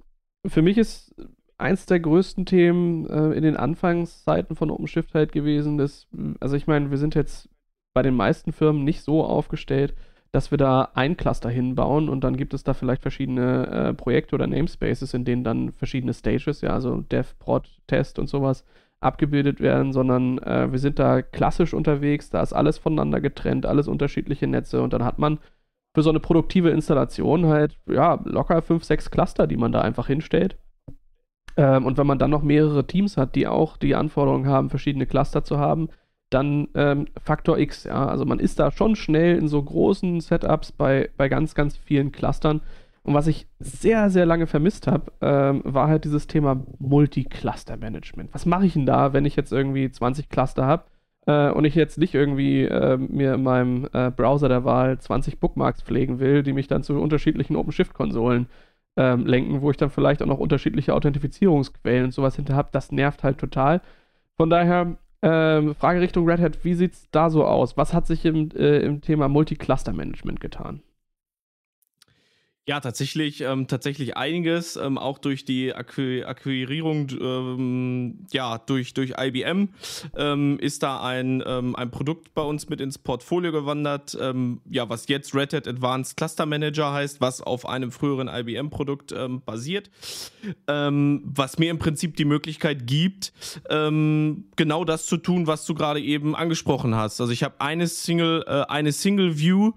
Für mich ist eins der größten Themen äh, in den Anfangszeiten von OpenShift halt gewesen. Dass, also ich meine, wir sind jetzt bei den meisten Firmen nicht so aufgestellt, dass wir da ein Cluster hinbauen und dann gibt es da vielleicht verschiedene äh, Projekte oder Namespaces, in denen dann verschiedene Stages, ja, also Dev, Prod, Test und sowas abgebildet werden, sondern äh, wir sind da klassisch unterwegs, da ist alles voneinander getrennt, alles unterschiedliche Netze und dann hat man für so eine produktive Installation halt, ja, locker fünf, sechs Cluster, die man da einfach hinstellt. Ähm, und wenn man dann noch mehrere Teams hat, die auch die Anforderungen haben, verschiedene Cluster zu haben, dann ähm, Faktor X, ja. Also man ist da schon schnell in so großen Setups bei, bei ganz, ganz vielen Clustern. Und was ich sehr, sehr lange vermisst habe, ähm, war halt dieses Thema Multi-Cluster-Management. Was mache ich denn da, wenn ich jetzt irgendwie 20 Cluster habe äh, und ich jetzt nicht irgendwie äh, mir in meinem äh, Browser der Wahl 20 Bookmarks pflegen will, die mich dann zu unterschiedlichen OpenShift-Konsolen ähm, lenken, wo ich dann vielleicht auch noch unterschiedliche Authentifizierungsquellen und sowas hinter habe. Das nervt halt total. Von daher, ähm, Frage Richtung Red Hat, wie sieht es da so aus? Was hat sich im, äh, im Thema Multi-Cluster-Management getan? Ja, tatsächlich, ähm, tatsächlich einiges, ähm, auch durch die Acqu Akquirierung, ähm, ja, durch, durch IBM ähm, ist da ein, ähm, ein Produkt bei uns mit ins Portfolio gewandert, ähm, ja, was jetzt Red Hat Advanced Cluster Manager heißt, was auf einem früheren IBM-Produkt basiert, was mir im Prinzip die Möglichkeit gibt, genau das zu tun, was du gerade eben angesprochen hast. Also ich habe eine Single, äh, eine Single View,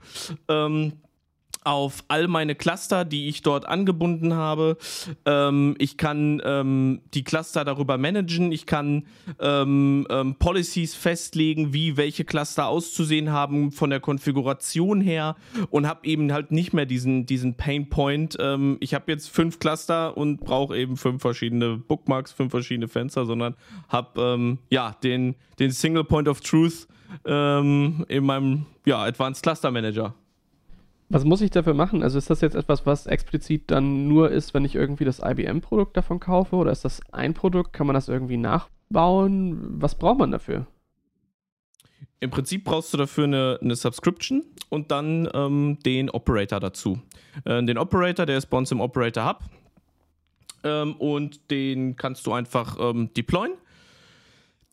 auf all meine Cluster, die ich dort angebunden habe. Ähm, ich kann ähm, die Cluster darüber managen. Ich kann ähm, ähm Policies festlegen, wie welche Cluster auszusehen haben von der Konfiguration her und habe eben halt nicht mehr diesen, diesen Pain Point. Ähm, ich habe jetzt fünf Cluster und brauche eben fünf verschiedene Bookmarks, fünf verschiedene Fenster, sondern habe ähm, ja den, den Single Point of Truth in meinem ja, Advanced Cluster Manager. Was muss ich dafür machen? Also ist das jetzt etwas, was explizit dann nur ist, wenn ich irgendwie das IBM-Produkt davon kaufe? Oder ist das ein Produkt? Kann man das irgendwie nachbauen? Was braucht man dafür? Im Prinzip brauchst du dafür eine, eine Subscription und dann ähm, den Operator dazu. Äh, den Operator, der ist bei uns im Operator Hub. Ähm, und den kannst du einfach ähm, deployen.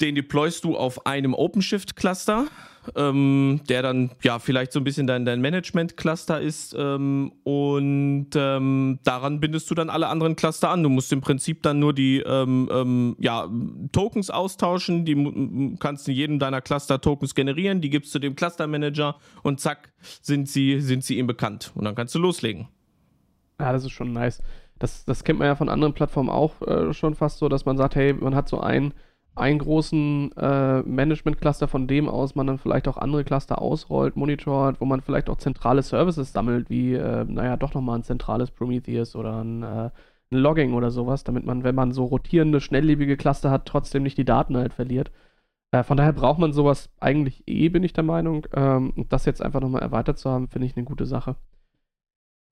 Den deployst du auf einem OpenShift-Cluster ähm, der dann ja vielleicht so ein bisschen dein, dein Management-Cluster ist ähm, und ähm, daran bindest du dann alle anderen Cluster an. Du musst im Prinzip dann nur die ähm, ähm, ja, Tokens austauschen, die kannst in jedem deiner Cluster Tokens generieren, die gibst du dem Cluster Manager und zack, sind sie, sind sie ihm bekannt und dann kannst du loslegen. Ja, das ist schon nice. Das, das kennt man ja von anderen Plattformen auch äh, schon fast so, dass man sagt, hey, man hat so ein einen großen äh, Management-Cluster, von dem aus man dann vielleicht auch andere Cluster ausrollt, monitort, wo man vielleicht auch zentrale Services sammelt, wie, äh, naja, doch nochmal ein zentrales Prometheus oder ein, äh, ein, Logging oder sowas, damit man, wenn man so rotierende, schnelllebige Cluster hat, trotzdem nicht die Daten halt verliert. Äh, von daher braucht man sowas eigentlich eh, bin ich der Meinung. Ähm, das jetzt einfach nochmal erweitert zu haben, finde ich eine gute Sache.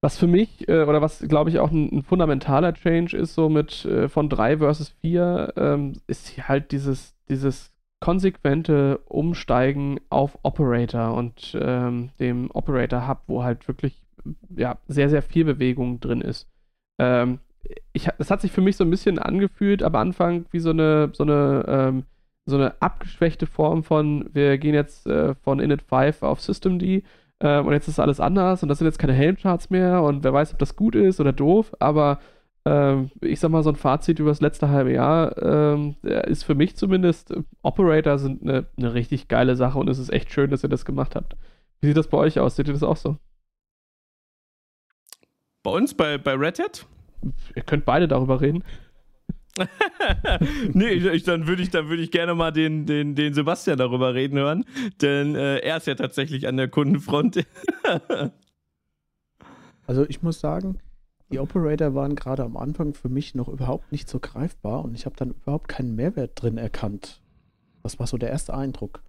Was für mich, äh, oder was glaube ich auch ein, ein, fundamentaler Change ist, so mit äh, von 3 versus 4, ähm, ist halt dieses, dieses konsequente Umsteigen auf Operator und ähm, dem Operator Hub, wo halt wirklich ja, sehr, sehr viel Bewegung drin ist. Ähm, ich, das hat sich für mich so ein bisschen angefühlt am Anfang wie so eine, so eine, ähm, so eine abgeschwächte Form von, wir gehen jetzt äh, von Init 5 auf Systemd ähm, und jetzt ist alles anders und das sind jetzt keine Helmcharts mehr und wer weiß, ob das gut ist oder doof, aber ähm, ich sag mal, so ein Fazit über das letzte halbe Jahr ähm, ist für mich zumindest, Operator sind eine, eine richtig geile Sache und es ist echt schön, dass ihr das gemacht habt. Wie sieht das bei euch aus? Seht ihr das auch so? Bei uns, bei, bei Red Hat? Ihr könnt beide darüber reden. nee, ich, dann würde ich, dann ich gerne mal den, den, den Sebastian darüber reden hören, denn äh, er ist ja tatsächlich an der Kundenfront. also ich muss sagen, die Operator waren gerade am Anfang für mich noch überhaupt nicht so greifbar und ich habe dann überhaupt keinen Mehrwert drin erkannt. Das war so der erste Eindruck.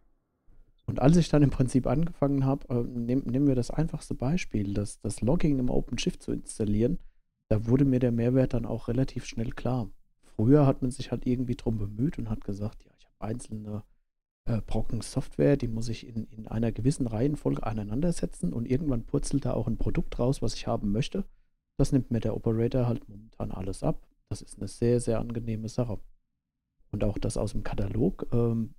Und als ich dann im Prinzip angefangen habe, äh, nehm, nehmen wir das einfachste Beispiel, das, das Logging im OpenShift zu installieren, da wurde mir der Mehrwert dann auch relativ schnell klar früher hat man sich halt irgendwie drum bemüht und hat gesagt, ja, ich habe einzelne äh, Brocken Software, die muss ich in, in einer gewissen Reihenfolge aneinandersetzen und irgendwann purzelt da auch ein Produkt raus, was ich haben möchte. Das nimmt mir der Operator halt momentan alles ab. Das ist eine sehr, sehr angenehme Sache. Und auch das aus dem Katalog ähm,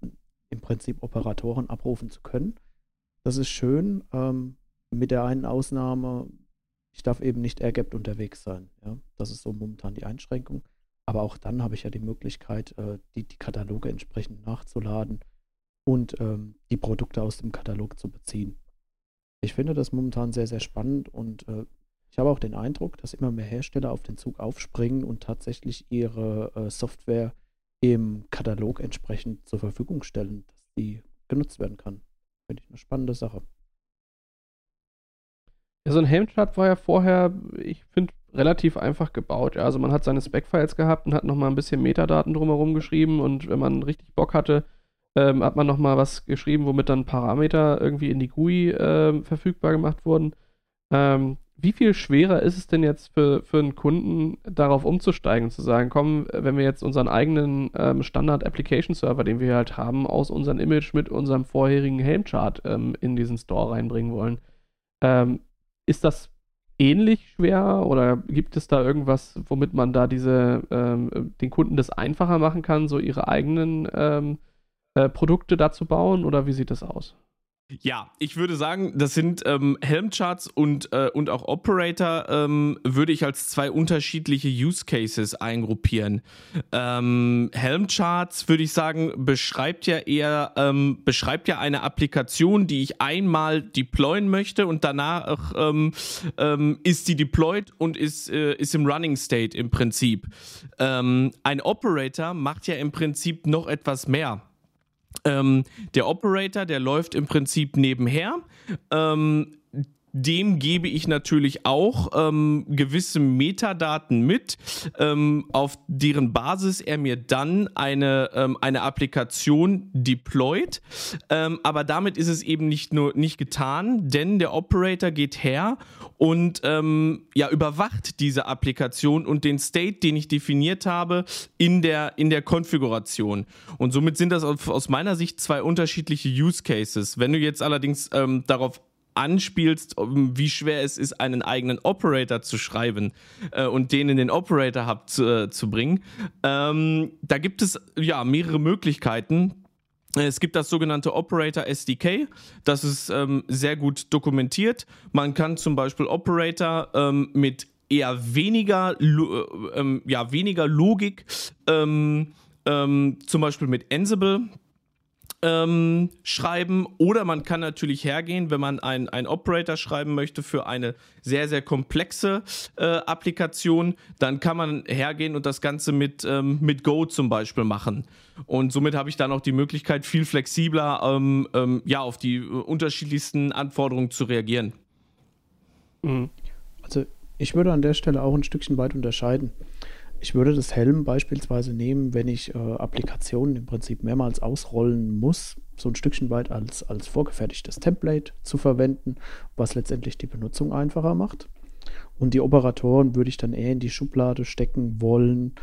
im Prinzip Operatoren abrufen zu können, das ist schön. Ähm, mit der einen Ausnahme, ich darf eben nicht airgapped unterwegs sein. Ja? Das ist so momentan die Einschränkung. Aber auch dann habe ich ja die Möglichkeit, äh, die, die Kataloge entsprechend nachzuladen und ähm, die Produkte aus dem Katalog zu beziehen. Ich finde das momentan sehr, sehr spannend und äh, ich habe auch den Eindruck, dass immer mehr Hersteller auf den Zug aufspringen und tatsächlich ihre äh, Software im Katalog entsprechend zur Verfügung stellen, dass die genutzt werden kann. Finde ich eine spannende Sache. Ja, so ein Helmchart war ja vorher, ich finde, relativ einfach gebaut. Ja, also man hat seine Spec-Files gehabt und hat nochmal ein bisschen Metadaten drumherum geschrieben und wenn man richtig Bock hatte, ähm, hat man nochmal was geschrieben, womit dann Parameter irgendwie in die GUI ähm, verfügbar gemacht wurden. Ähm, wie viel schwerer ist es denn jetzt für, für einen Kunden, darauf umzusteigen zu sagen, komm, wenn wir jetzt unseren eigenen ähm, Standard-Application-Server, den wir halt haben, aus unserem Image mit unserem vorherigen Helmchart ähm, in diesen Store reinbringen wollen, ähm, ist das ähnlich schwer oder gibt es da irgendwas, womit man da diese ähm, den Kunden das einfacher machen kann, so ihre eigenen ähm, äh, Produkte dazu bauen oder wie sieht das aus? Ja, ich würde sagen, das sind ähm, Helmcharts und, äh, und auch Operator ähm, würde ich als zwei unterschiedliche Use Cases eingruppieren. Ähm, Helmcharts würde ich sagen, beschreibt ja eher, ähm, beschreibt ja eine Applikation, die ich einmal deployen möchte und danach ähm, ähm, ist die deployed und ist, äh, ist im Running State im Prinzip. ein Operator macht ja im Prinzip noch etwas mehr. Ähm, der Operator, der läuft im Prinzip nebenher. Ähm, dem gebe ich natürlich auch ähm, gewisse Metadaten mit, ähm, auf deren Basis er mir dann eine, ähm, eine Applikation deployt. Ähm, aber damit ist es eben nicht nur nicht getan, denn der Operator geht her und ähm, ja, überwacht diese Applikation und den State, den ich definiert habe, in der, in der Konfiguration. Und somit sind das aus meiner Sicht zwei unterschiedliche Use Cases. Wenn du jetzt allerdings ähm, darauf anspielst, wie schwer es ist, einen eigenen Operator zu schreiben äh, und den in den Operator Hub zu, äh, zu bringen. Ähm, da gibt es ja mehrere Möglichkeiten. Es gibt das sogenannte Operator SDK, das ist ähm, sehr gut dokumentiert. Man kann zum Beispiel Operator ähm, mit eher weniger, äh, ähm, ja, weniger Logik, ähm, ähm, zum Beispiel mit Ansible, ähm, schreiben oder man kann natürlich hergehen, wenn man einen Operator schreiben möchte für eine sehr, sehr komplexe äh, Applikation, dann kann man hergehen und das Ganze mit, ähm, mit Go zum Beispiel machen. Und somit habe ich dann auch die Möglichkeit, viel flexibler ähm, ähm ja, auf die äh, unterschiedlichsten Anforderungen zu reagieren. Mhm. Also ich würde an der Stelle auch ein Stückchen weit unterscheiden. Ich würde das Helm beispielsweise nehmen, wenn ich äh, Applikationen im Prinzip mehrmals ausrollen muss, so ein Stückchen weit als, als vorgefertigtes Template zu verwenden, was letztendlich die Benutzung einfacher macht. Und die Operatoren würde ich dann eher in die Schublade stecken wollen.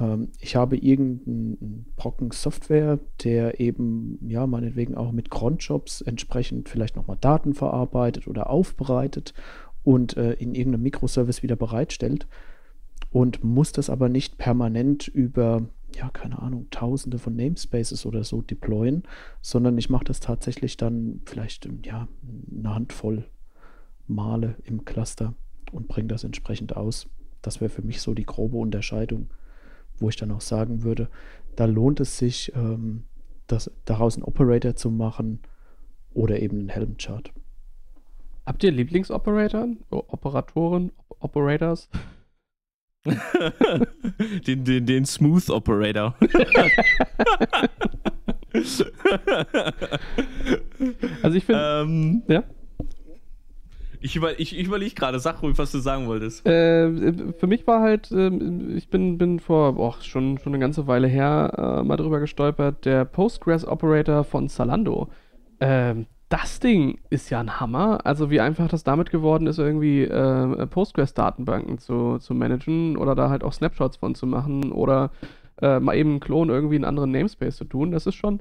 Ähm, ich habe irgendeinen Brocken Software, der eben, ja, meinetwegen auch mit Cronjobs entsprechend vielleicht nochmal Daten verarbeitet oder aufbereitet und äh, in irgendeinem Mikroservice wieder bereitstellt und muss das aber nicht permanent über, ja, keine Ahnung, tausende von Namespaces oder so deployen, sondern ich mache das tatsächlich dann vielleicht, ja, eine Handvoll Male im Cluster und bringe das entsprechend aus. Das wäre für mich so die grobe Unterscheidung, wo ich dann auch sagen würde, da lohnt es sich, ähm, das, daraus einen Operator zu machen oder eben einen Helm-Chart. Habt ihr Lieblingsoperator? Operatoren? Operators? den, den, den Smooth Operator. also ich finde. Ähm, ja? Ich, über, ich, ich überlege gerade, sag ruhig, was du sagen wolltest. Äh, für mich war halt, äh, ich bin, bin vor oh, schon, schon eine ganze Weile her äh, mal drüber gestolpert, der Postgres Operator von Zalando. Ähm, das Ding ist ja ein Hammer. Also wie einfach das damit geworden ist, irgendwie äh, Postgres-Datenbanken zu, zu managen oder da halt auch Snapshots von zu machen oder äh, mal eben einen Klon irgendwie in einen anderen Namespace zu tun. Das ist schon,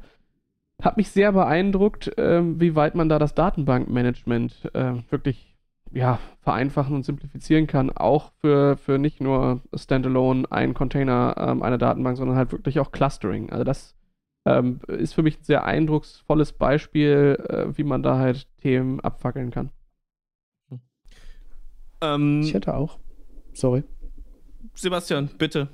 hat mich sehr beeindruckt, äh, wie weit man da das Datenbankmanagement äh, wirklich ja, vereinfachen und simplifizieren kann, auch für, für nicht nur Standalone, ein Container, ähm, eine Datenbank, sondern halt wirklich auch Clustering. Also das ähm, ist für mich ein sehr eindrucksvolles Beispiel, äh, wie man da halt Themen abfackeln kann. Ähm, ich hätte auch. Sorry. Sebastian, bitte.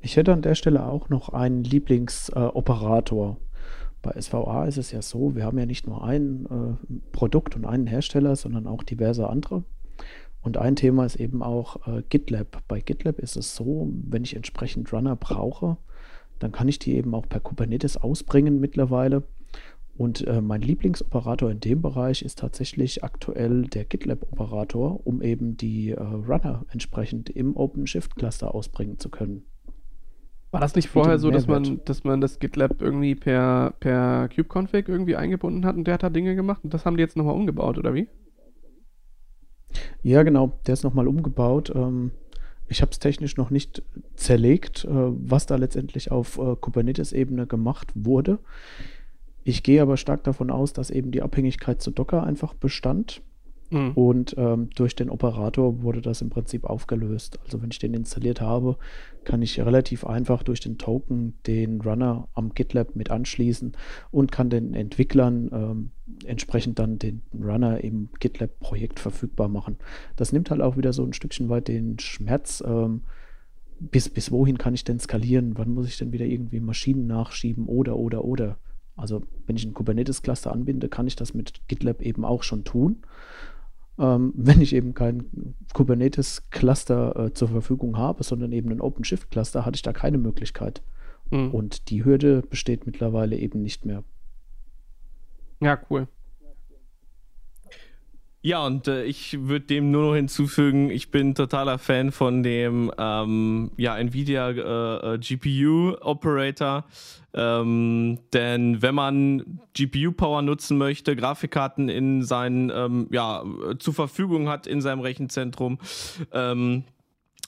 Ich hätte an der Stelle auch noch einen Lieblingsoperator. Äh, Bei SVA ist es ja so, wir haben ja nicht nur ein äh, Produkt und einen Hersteller, sondern auch diverse andere. Und ein Thema ist eben auch äh, GitLab. Bei GitLab ist es so, wenn ich entsprechend Runner brauche, dann kann ich die eben auch per Kubernetes ausbringen mittlerweile. Und äh, mein Lieblingsoperator in dem Bereich ist tatsächlich aktuell der GitLab-Operator, um eben die äh, Runner entsprechend im OpenShift-Cluster ausbringen zu können. War das nicht vorher so, dass man, dass man das GitLab irgendwie per, per kubeconfig irgendwie eingebunden hat und der hat da Dinge gemacht und das haben die jetzt nochmal umgebaut, oder wie? Ja, genau, der ist nochmal umgebaut. Ähm, ich habe es technisch noch nicht zerlegt, äh, was da letztendlich auf äh, Kubernetes-Ebene gemacht wurde. Ich gehe aber stark davon aus, dass eben die Abhängigkeit zu Docker einfach bestand. Mhm. Und ähm, durch den Operator wurde das im Prinzip aufgelöst. Also wenn ich den installiert habe, kann ich relativ einfach durch den Token den Runner am GitLab mit anschließen und kann den Entwicklern ähm, entsprechend dann den Runner im GitLab-Projekt verfügbar machen. Das nimmt halt auch wieder so ein Stückchen weit den Schmerz. Ähm, bis, bis wohin kann ich denn skalieren? Wann muss ich denn wieder irgendwie Maschinen nachschieben oder, oder, oder? Also wenn ich ein Kubernetes-Cluster anbinde, kann ich das mit GitLab eben auch schon tun. Ähm, wenn ich eben kein Kubernetes-Cluster äh, zur Verfügung habe, sondern eben ein OpenShift-Cluster, hatte ich da keine Möglichkeit. Mhm. Und die Hürde besteht mittlerweile eben nicht mehr. Ja, cool. Ja, und äh, ich würde dem nur noch hinzufügen, ich bin totaler Fan von dem ähm, ja, Nvidia äh, äh GPU Operator. Ähm, denn wenn man GPU-Power nutzen möchte, Grafikkarten in seinen, ähm, ja, zur Verfügung hat in seinem Rechenzentrum, ähm,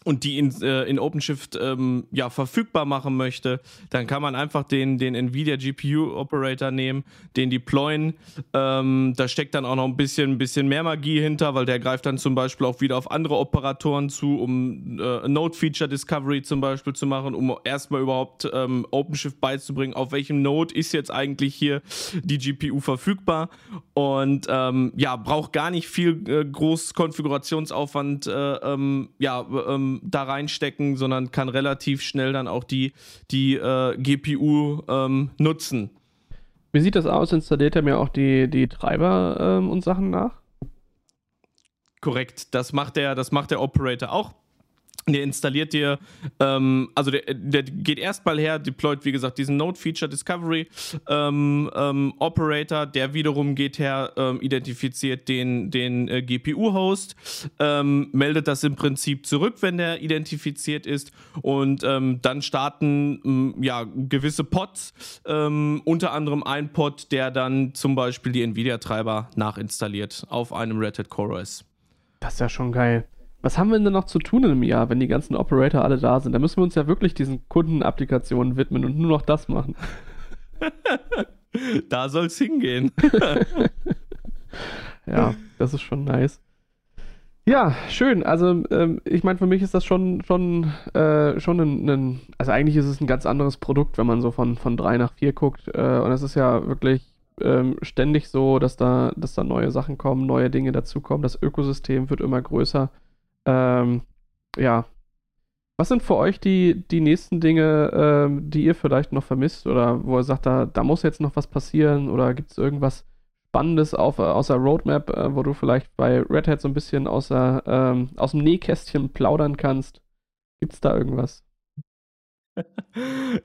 und die in, äh, in OpenShift ähm, ja, verfügbar machen möchte, dann kann man einfach den, den NVIDIA GPU Operator nehmen, den deployen. Ähm, da steckt dann auch noch ein bisschen, ein bisschen mehr Magie hinter, weil der greift dann zum Beispiel auch wieder auf andere Operatoren zu, um äh, Node Feature Discovery zum Beispiel zu machen, um erstmal überhaupt ähm, OpenShift beizubringen, auf welchem Node ist jetzt eigentlich hier die GPU verfügbar. Und ähm, ja, braucht gar nicht viel äh, groß Konfigurationsaufwand äh, ähm, ja, ähm, da reinstecken, sondern kann relativ schnell dann auch die, die äh, GPU ähm, nutzen. Wie sieht das aus? Installiert er mir auch die, die Treiber ähm, und Sachen nach? Korrekt, das macht der, das macht der Operator auch. Der installiert dir, ähm, also der, der geht erstmal her, deployt, wie gesagt, diesen Node Feature Discovery ähm, ähm, Operator, der wiederum geht her, ähm, identifiziert den, den äh, GPU-Host, ähm, meldet das im Prinzip zurück, wenn der identifiziert ist und ähm, dann starten ja gewisse Pods, unter anderem ein Pod, der dann zum Beispiel die Nvidia-Treiber nachinstalliert auf einem Red Hat Core OS. Das ist ja schon geil. Was haben wir denn noch zu tun in einem Jahr, wenn die ganzen Operator alle da sind? Da müssen wir uns ja wirklich diesen Kundenapplikationen widmen und nur noch das machen. da soll es hingehen. ja, das ist schon nice. Ja, schön. Also ähm, ich meine, für mich ist das schon schon äh, schon ein, ein, also eigentlich ist es ein ganz anderes Produkt, wenn man so von von drei nach vier guckt. Äh, und es ist ja wirklich ähm, ständig so, dass da dass da neue Sachen kommen, neue Dinge dazukommen. Das Ökosystem wird immer größer. Ähm, ja. Was sind für euch die, die nächsten Dinge, ähm, die ihr vielleicht noch vermisst oder wo ihr sagt, da, da muss jetzt noch was passieren oder gibt es irgendwas Spannendes auf, aus der Roadmap, äh, wo du vielleicht bei Red Hat so ein bisschen aus, der, ähm, aus dem Nähkästchen plaudern kannst? Gibt es da irgendwas?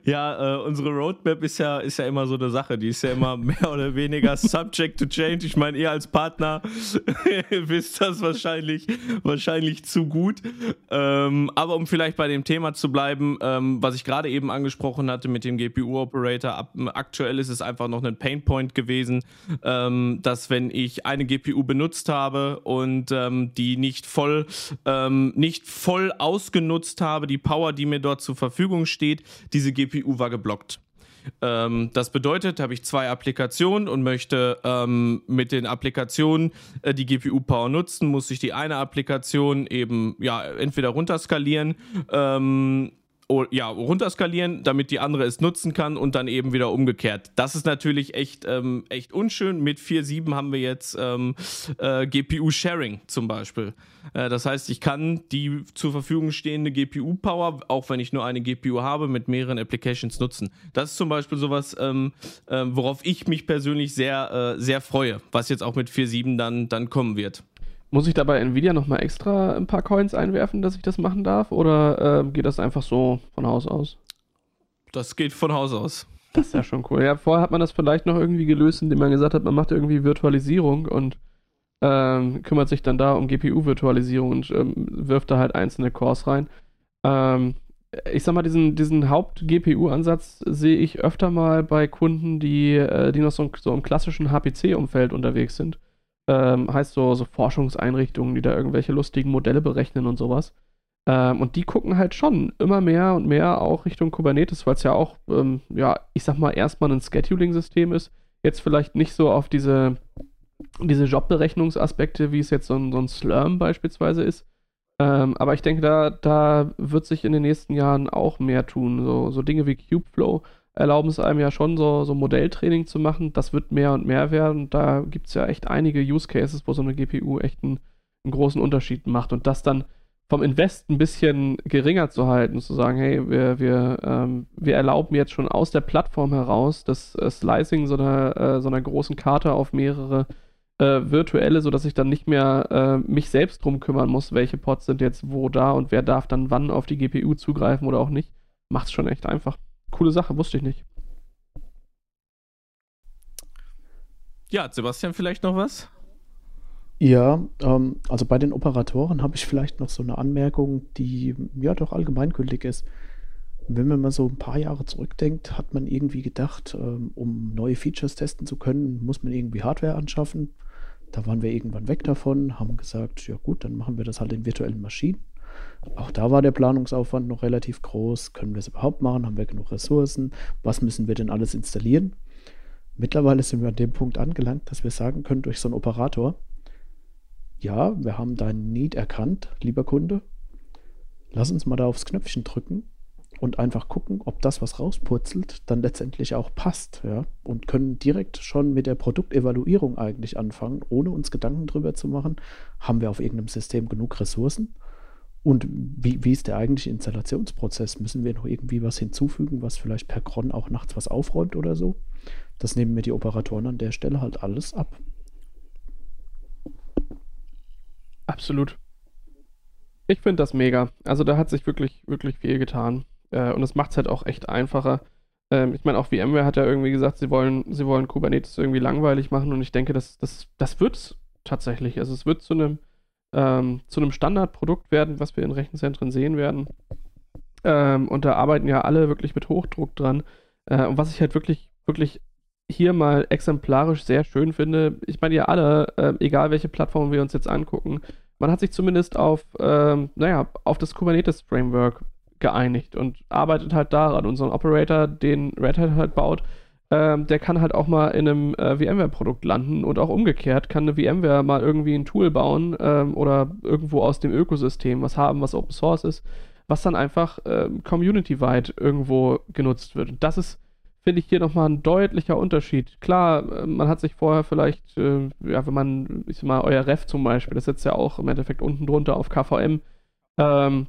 Ja, äh, unsere Roadmap ist ja, ist ja immer so eine Sache. Die ist ja immer mehr oder weniger subject to change. Ich meine, ihr als Partner wisst das wahrscheinlich, wahrscheinlich zu gut. Ähm, aber um vielleicht bei dem Thema zu bleiben, ähm, was ich gerade eben angesprochen hatte mit dem GPU-Operator, aktuell ist es einfach noch ein Painpoint gewesen, ähm, dass wenn ich eine GPU benutzt habe und ähm, die nicht voll, ähm, nicht voll ausgenutzt habe, die Power, die mir dort zur Verfügung steht, steht, diese GPU war geblockt. Ähm, das bedeutet, habe ich zwei Applikationen und möchte ähm, mit den Applikationen äh, die GPU-Power nutzen, muss ich die eine Applikation eben ja entweder runterskalieren ähm, ja, runterskalieren, damit die andere es nutzen kann und dann eben wieder umgekehrt. Das ist natürlich echt, ähm, echt unschön. Mit 4.7 haben wir jetzt ähm, äh, GPU-Sharing zum Beispiel. Äh, das heißt, ich kann die zur Verfügung stehende GPU-Power, auch wenn ich nur eine GPU habe, mit mehreren Applications nutzen. Das ist zum Beispiel sowas, ähm, äh, worauf ich mich persönlich sehr, äh, sehr freue, was jetzt auch mit 4.7 dann, dann kommen wird. Muss ich dabei Nvidia nochmal extra ein paar Coins einwerfen, dass ich das machen darf? Oder äh, geht das einfach so von Haus aus? Das geht von Haus aus. Das ist ja schon cool. Ja, vorher hat man das vielleicht noch irgendwie gelöst, indem man gesagt hat, man macht irgendwie Virtualisierung und ähm, kümmert sich dann da um GPU-Virtualisierung und ähm, wirft da halt einzelne Cores rein. Ähm, ich sag mal, diesen, diesen Haupt-GPU-Ansatz sehe ich öfter mal bei Kunden, die, äh, die noch so, so im klassischen HPC-Umfeld unterwegs sind ähm, heißt so, so Forschungseinrichtungen, die da irgendwelche lustigen Modelle berechnen und sowas. Ähm, und die gucken halt schon immer mehr und mehr auch Richtung Kubernetes, weil es ja auch, ähm, ja, ich sag mal, erstmal ein Scheduling-System ist. Jetzt vielleicht nicht so auf diese, diese Jobberechnungsaspekte, wie es jetzt so ein, so ein Slurm beispielsweise ist. Ähm, aber ich denke, da, da wird sich in den nächsten Jahren auch mehr tun. So, so Dinge wie Kubeflow erlauben es einem ja schon so, so Modelltraining zu machen. Das wird mehr und mehr werden. Da gibt es ja echt einige Use Cases, wo so eine GPU echt einen, einen, großen Unterschied macht. Und das dann vom Invest ein bisschen geringer zu halten, zu sagen, hey, wir, wir, ähm, wir erlauben jetzt schon aus der Plattform heraus das äh, Slicing so einer, äh, so einer großen Karte auf mehrere äh, virtuelle, sodass ich dann nicht mehr äh, mich selbst drum kümmern muss, welche Pods sind jetzt wo da und wer darf dann wann auf die GPU zugreifen oder auch nicht. Macht es schon echt einfach coole Sache, wusste ich nicht. Ja, Sebastian, vielleicht noch was? Ja, ähm, also bei den Operatoren habe ich vielleicht noch so eine Anmerkung, die ja doch allgemeingültig ist. Wenn man mal so ein paar Jahre zurückdenkt, hat man irgendwie gedacht, ähm, um neue Features testen zu können, muss man irgendwie Hardware anschaffen. Da waren wir irgendwann weg davon, haben gesagt, ja gut, dann machen wir das halt in virtuellen Maschinen. Auch da war der Planungsaufwand noch relativ groß. Können wir es überhaupt machen? Haben wir genug Ressourcen? Was müssen wir denn alles installieren? Mittlerweile sind wir an dem Punkt angelangt, dass wir sagen können durch so einen Operator, ja, wir haben deinen Need erkannt, lieber Kunde. Lass uns mal da aufs Knöpfchen drücken und einfach gucken, ob das, was rauspurzelt, dann letztendlich auch passt. Ja? Und können direkt schon mit der Produktevaluierung eigentlich anfangen, ohne uns Gedanken darüber zu machen, haben wir auf irgendeinem System genug Ressourcen und wie, wie ist der eigentliche Installationsprozess? Müssen wir noch irgendwie was hinzufügen, was vielleicht per Cron auch nachts was aufräumt oder so? Das nehmen mir die Operatoren an der Stelle halt alles ab. Absolut. Ich finde das mega. Also da hat sich wirklich, wirklich viel getan. Äh, und es macht es halt auch echt einfacher. Ähm, ich meine, auch VMware hat ja irgendwie gesagt, sie wollen, sie wollen Kubernetes irgendwie langweilig machen und ich denke, das, das, das wird es tatsächlich. Also es wird zu einem ähm, zu einem Standardprodukt werden, was wir in Rechenzentren sehen werden. Ähm, und da arbeiten ja alle wirklich mit Hochdruck dran. Äh, und was ich halt wirklich, wirklich hier mal exemplarisch sehr schön finde, ich meine, ja alle, äh, egal welche Plattform wir uns jetzt angucken, man hat sich zumindest auf, ähm, naja, auf das Kubernetes-Framework geeinigt und arbeitet halt daran. Ein Operator, den Red Hat halt baut, ähm, der kann halt auch mal in einem äh, VMware-Produkt landen und auch umgekehrt kann eine VMware mal irgendwie ein Tool bauen ähm, oder irgendwo aus dem Ökosystem was haben, was Open Source ist, was dann einfach ähm, community-weit irgendwo genutzt wird. Und das ist, finde ich, hier nochmal ein deutlicher Unterschied. Klar, äh, man hat sich vorher vielleicht, äh, ja, wenn man, ich sag mal, euer Ref zum Beispiel, das sitzt ja auch im Endeffekt unten drunter auf KVM, ähm,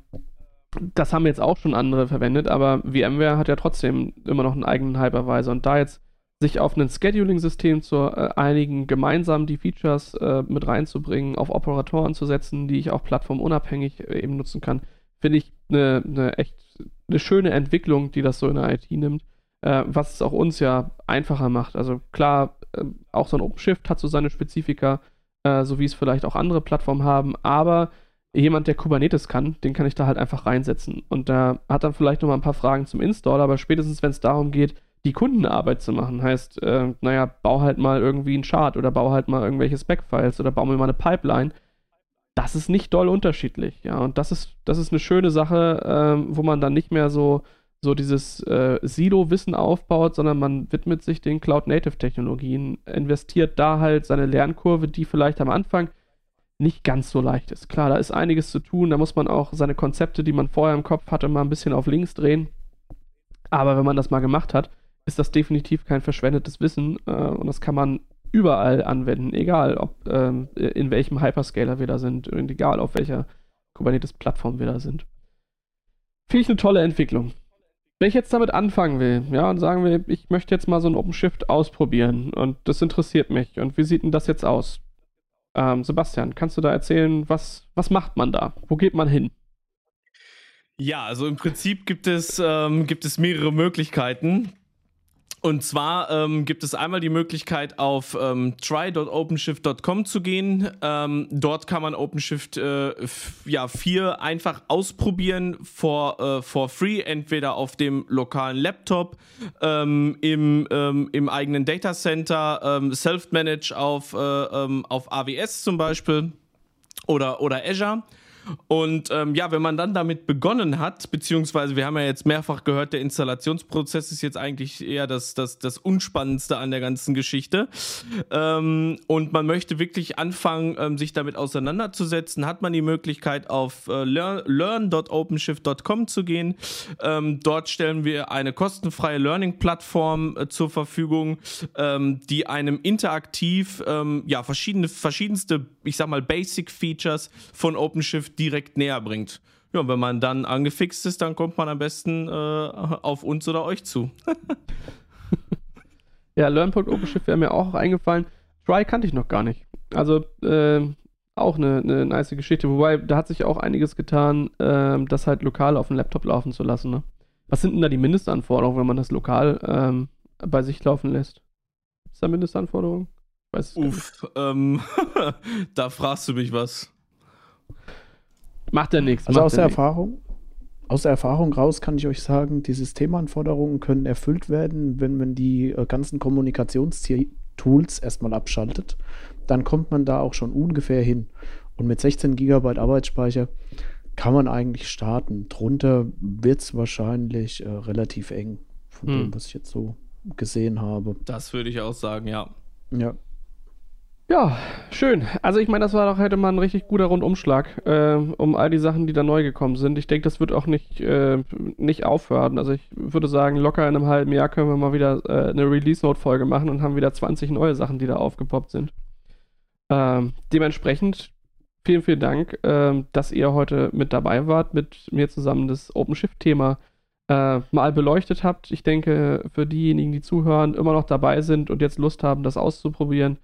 das haben jetzt auch schon andere verwendet, aber VMware hat ja trotzdem immer noch einen eigenen Hypervisor. Und da jetzt sich auf ein Scheduling-System zu äh, einigen, gemeinsam die Features äh, mit reinzubringen, auf Operatoren zu setzen, die ich auch plattformunabhängig äh, eben nutzen kann, finde ich eine ne echt eine schöne Entwicklung, die das so in der IT nimmt, äh, was es auch uns ja einfacher macht. Also klar, äh, auch so ein OpenShift hat so seine Spezifika, äh, so wie es vielleicht auch andere Plattformen haben, aber jemand, der Kubernetes kann, den kann ich da halt einfach reinsetzen. Und der hat dann vielleicht noch mal ein paar Fragen zum Install, aber spätestens, wenn es darum geht, die Kundenarbeit zu machen, heißt, äh, naja, bau halt mal irgendwie einen Chart oder bau halt mal irgendwelche Spec-Files oder bau mir mal eine Pipeline. Das ist nicht doll unterschiedlich, ja. Und das ist, das ist eine schöne Sache, äh, wo man dann nicht mehr so, so dieses äh, Silo-Wissen aufbaut, sondern man widmet sich den Cloud-Native-Technologien, investiert da halt seine Lernkurve, die vielleicht am Anfang nicht ganz so leicht ist. Klar, da ist einiges zu tun, da muss man auch seine Konzepte, die man vorher im Kopf hatte, mal ein bisschen auf links drehen. Aber wenn man das mal gemacht hat, ist das definitiv kein verschwendetes Wissen äh, und das kann man überall anwenden, egal ob ähm, in welchem Hyperscaler wir da sind und egal auf welcher Kubernetes-Plattform wir da sind. Finde ich eine tolle Entwicklung. Wenn ich jetzt damit anfangen will, ja, und sagen will, ich möchte jetzt mal so ein OpenShift ausprobieren und das interessiert mich und wie sieht denn das jetzt aus? Ähm, Sebastian, kannst du da erzählen, was, was macht man da? Wo geht man hin? Ja, also im Prinzip gibt es, ähm, gibt es mehrere Möglichkeiten. Und zwar ähm, gibt es einmal die Möglichkeit, auf ähm, try.openshift.com zu gehen. Ähm, dort kann man OpenShift äh, ja, 4 einfach ausprobieren for, äh, for free, entweder auf dem lokalen Laptop, ähm, im, ähm, im eigenen Datacenter, ähm, self-manage auf, äh, auf AWS zum Beispiel oder, oder Azure. Und ähm, ja, wenn man dann damit begonnen hat, beziehungsweise wir haben ja jetzt mehrfach gehört, der Installationsprozess ist jetzt eigentlich eher das, das, das Unspannendste an der ganzen Geschichte. Ähm, und man möchte wirklich anfangen, ähm, sich damit auseinanderzusetzen, hat man die Möglichkeit, auf äh, learn.openshift.com zu gehen. Ähm, dort stellen wir eine kostenfreie Learning-Plattform äh, zur Verfügung, ähm, die einem interaktiv ähm, ja, verschiedene, verschiedenste, ich sag mal, Basic-Features von OpenShift direkt näher bringt. Ja, und wenn man dann angefixt ist, dann kommt man am besten äh, auf uns oder euch zu. ja, Learn.OpenShift wäre mir auch eingefallen. Try kannte ich noch gar nicht. Also, äh, auch eine, eine nice Geschichte. Wobei, da hat sich auch einiges getan, äh, das halt lokal auf dem Laptop laufen zu lassen. Ne? Was sind denn da die Mindestanforderungen, wenn man das lokal ähm, bei sich laufen lässt? Ist da Mindestanforderungen? Uff, ähm, da fragst du mich was. Macht ja nichts. Also aus der nix. Erfahrung, aus der Erfahrung raus kann ich euch sagen, die Systemanforderungen können erfüllt werden, wenn man die äh, ganzen Kommunikationstools erstmal abschaltet. Dann kommt man da auch schon ungefähr hin. Und mit 16 GB Arbeitsspeicher kann man eigentlich starten. Drunter wird es wahrscheinlich äh, relativ eng, von hm. dem, was ich jetzt so gesehen habe. Das würde ich auch sagen, ja. Ja. Ja, schön. Also ich meine, das war doch heute mal ein richtig guter Rundumschlag äh, um all die Sachen, die da neu gekommen sind. Ich denke, das wird auch nicht, äh, nicht aufhören. Also ich würde sagen, locker in einem halben Jahr können wir mal wieder äh, eine Release-Note-Folge machen und haben wieder 20 neue Sachen, die da aufgepoppt sind. Ähm, dementsprechend vielen, vielen Dank, ähm, dass ihr heute mit dabei wart, mit mir zusammen das OpenShift-Thema äh, mal beleuchtet habt. Ich denke, für diejenigen, die zuhören, immer noch dabei sind und jetzt Lust haben, das auszuprobieren,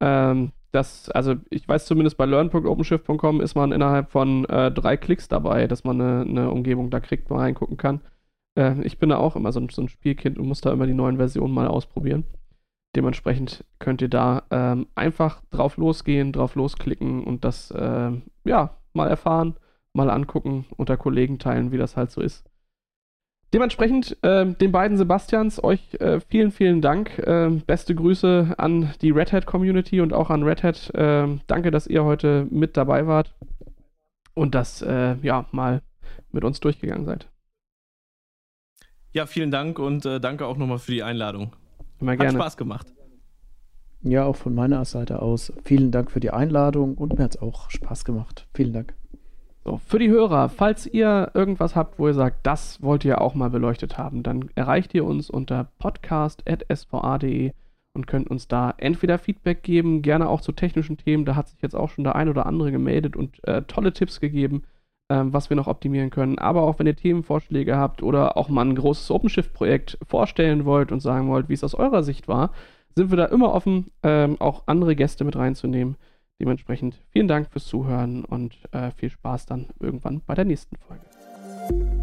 ähm, das, also ich weiß zumindest bei learn.openshift.com ist man innerhalb von äh, drei Klicks dabei, dass man eine, eine, Umgebung da kriegt, mal reingucken kann. Äh, ich bin da auch immer so ein, so ein, Spielkind und muss da immer die neuen Versionen mal ausprobieren. Dementsprechend könnt ihr da ähm, einfach drauf losgehen, drauf losklicken und das äh, ja mal erfahren, mal angucken, unter Kollegen teilen, wie das halt so ist. Dementsprechend äh, den beiden Sebastians euch äh, vielen, vielen Dank. Äh, beste Grüße an die Red Hat Community und auch an Red Hat. Ähm, danke, dass ihr heute mit dabei wart und das äh, ja mal mit uns durchgegangen seid. Ja, vielen Dank und äh, danke auch nochmal für die Einladung. Immer gerne. Hat Spaß gemacht. Ja, auch von meiner Seite aus. Vielen Dank für die Einladung und mir hat es auch Spaß gemacht. Vielen Dank. So, für die Hörer, falls ihr irgendwas habt, wo ihr sagt, das wollt ihr auch mal beleuchtet haben, dann erreicht ihr uns unter podcast.sva.de und könnt uns da entweder Feedback geben, gerne auch zu technischen Themen. Da hat sich jetzt auch schon der ein oder andere gemeldet und äh, tolle Tipps gegeben, ähm, was wir noch optimieren können. Aber auch wenn ihr Themenvorschläge habt oder auch mal ein großes OpenShift-Projekt vorstellen wollt und sagen wollt, wie es aus eurer Sicht war, sind wir da immer offen, ähm, auch andere Gäste mit reinzunehmen. Dementsprechend vielen Dank fürs Zuhören und äh, viel Spaß dann irgendwann bei der nächsten Folge.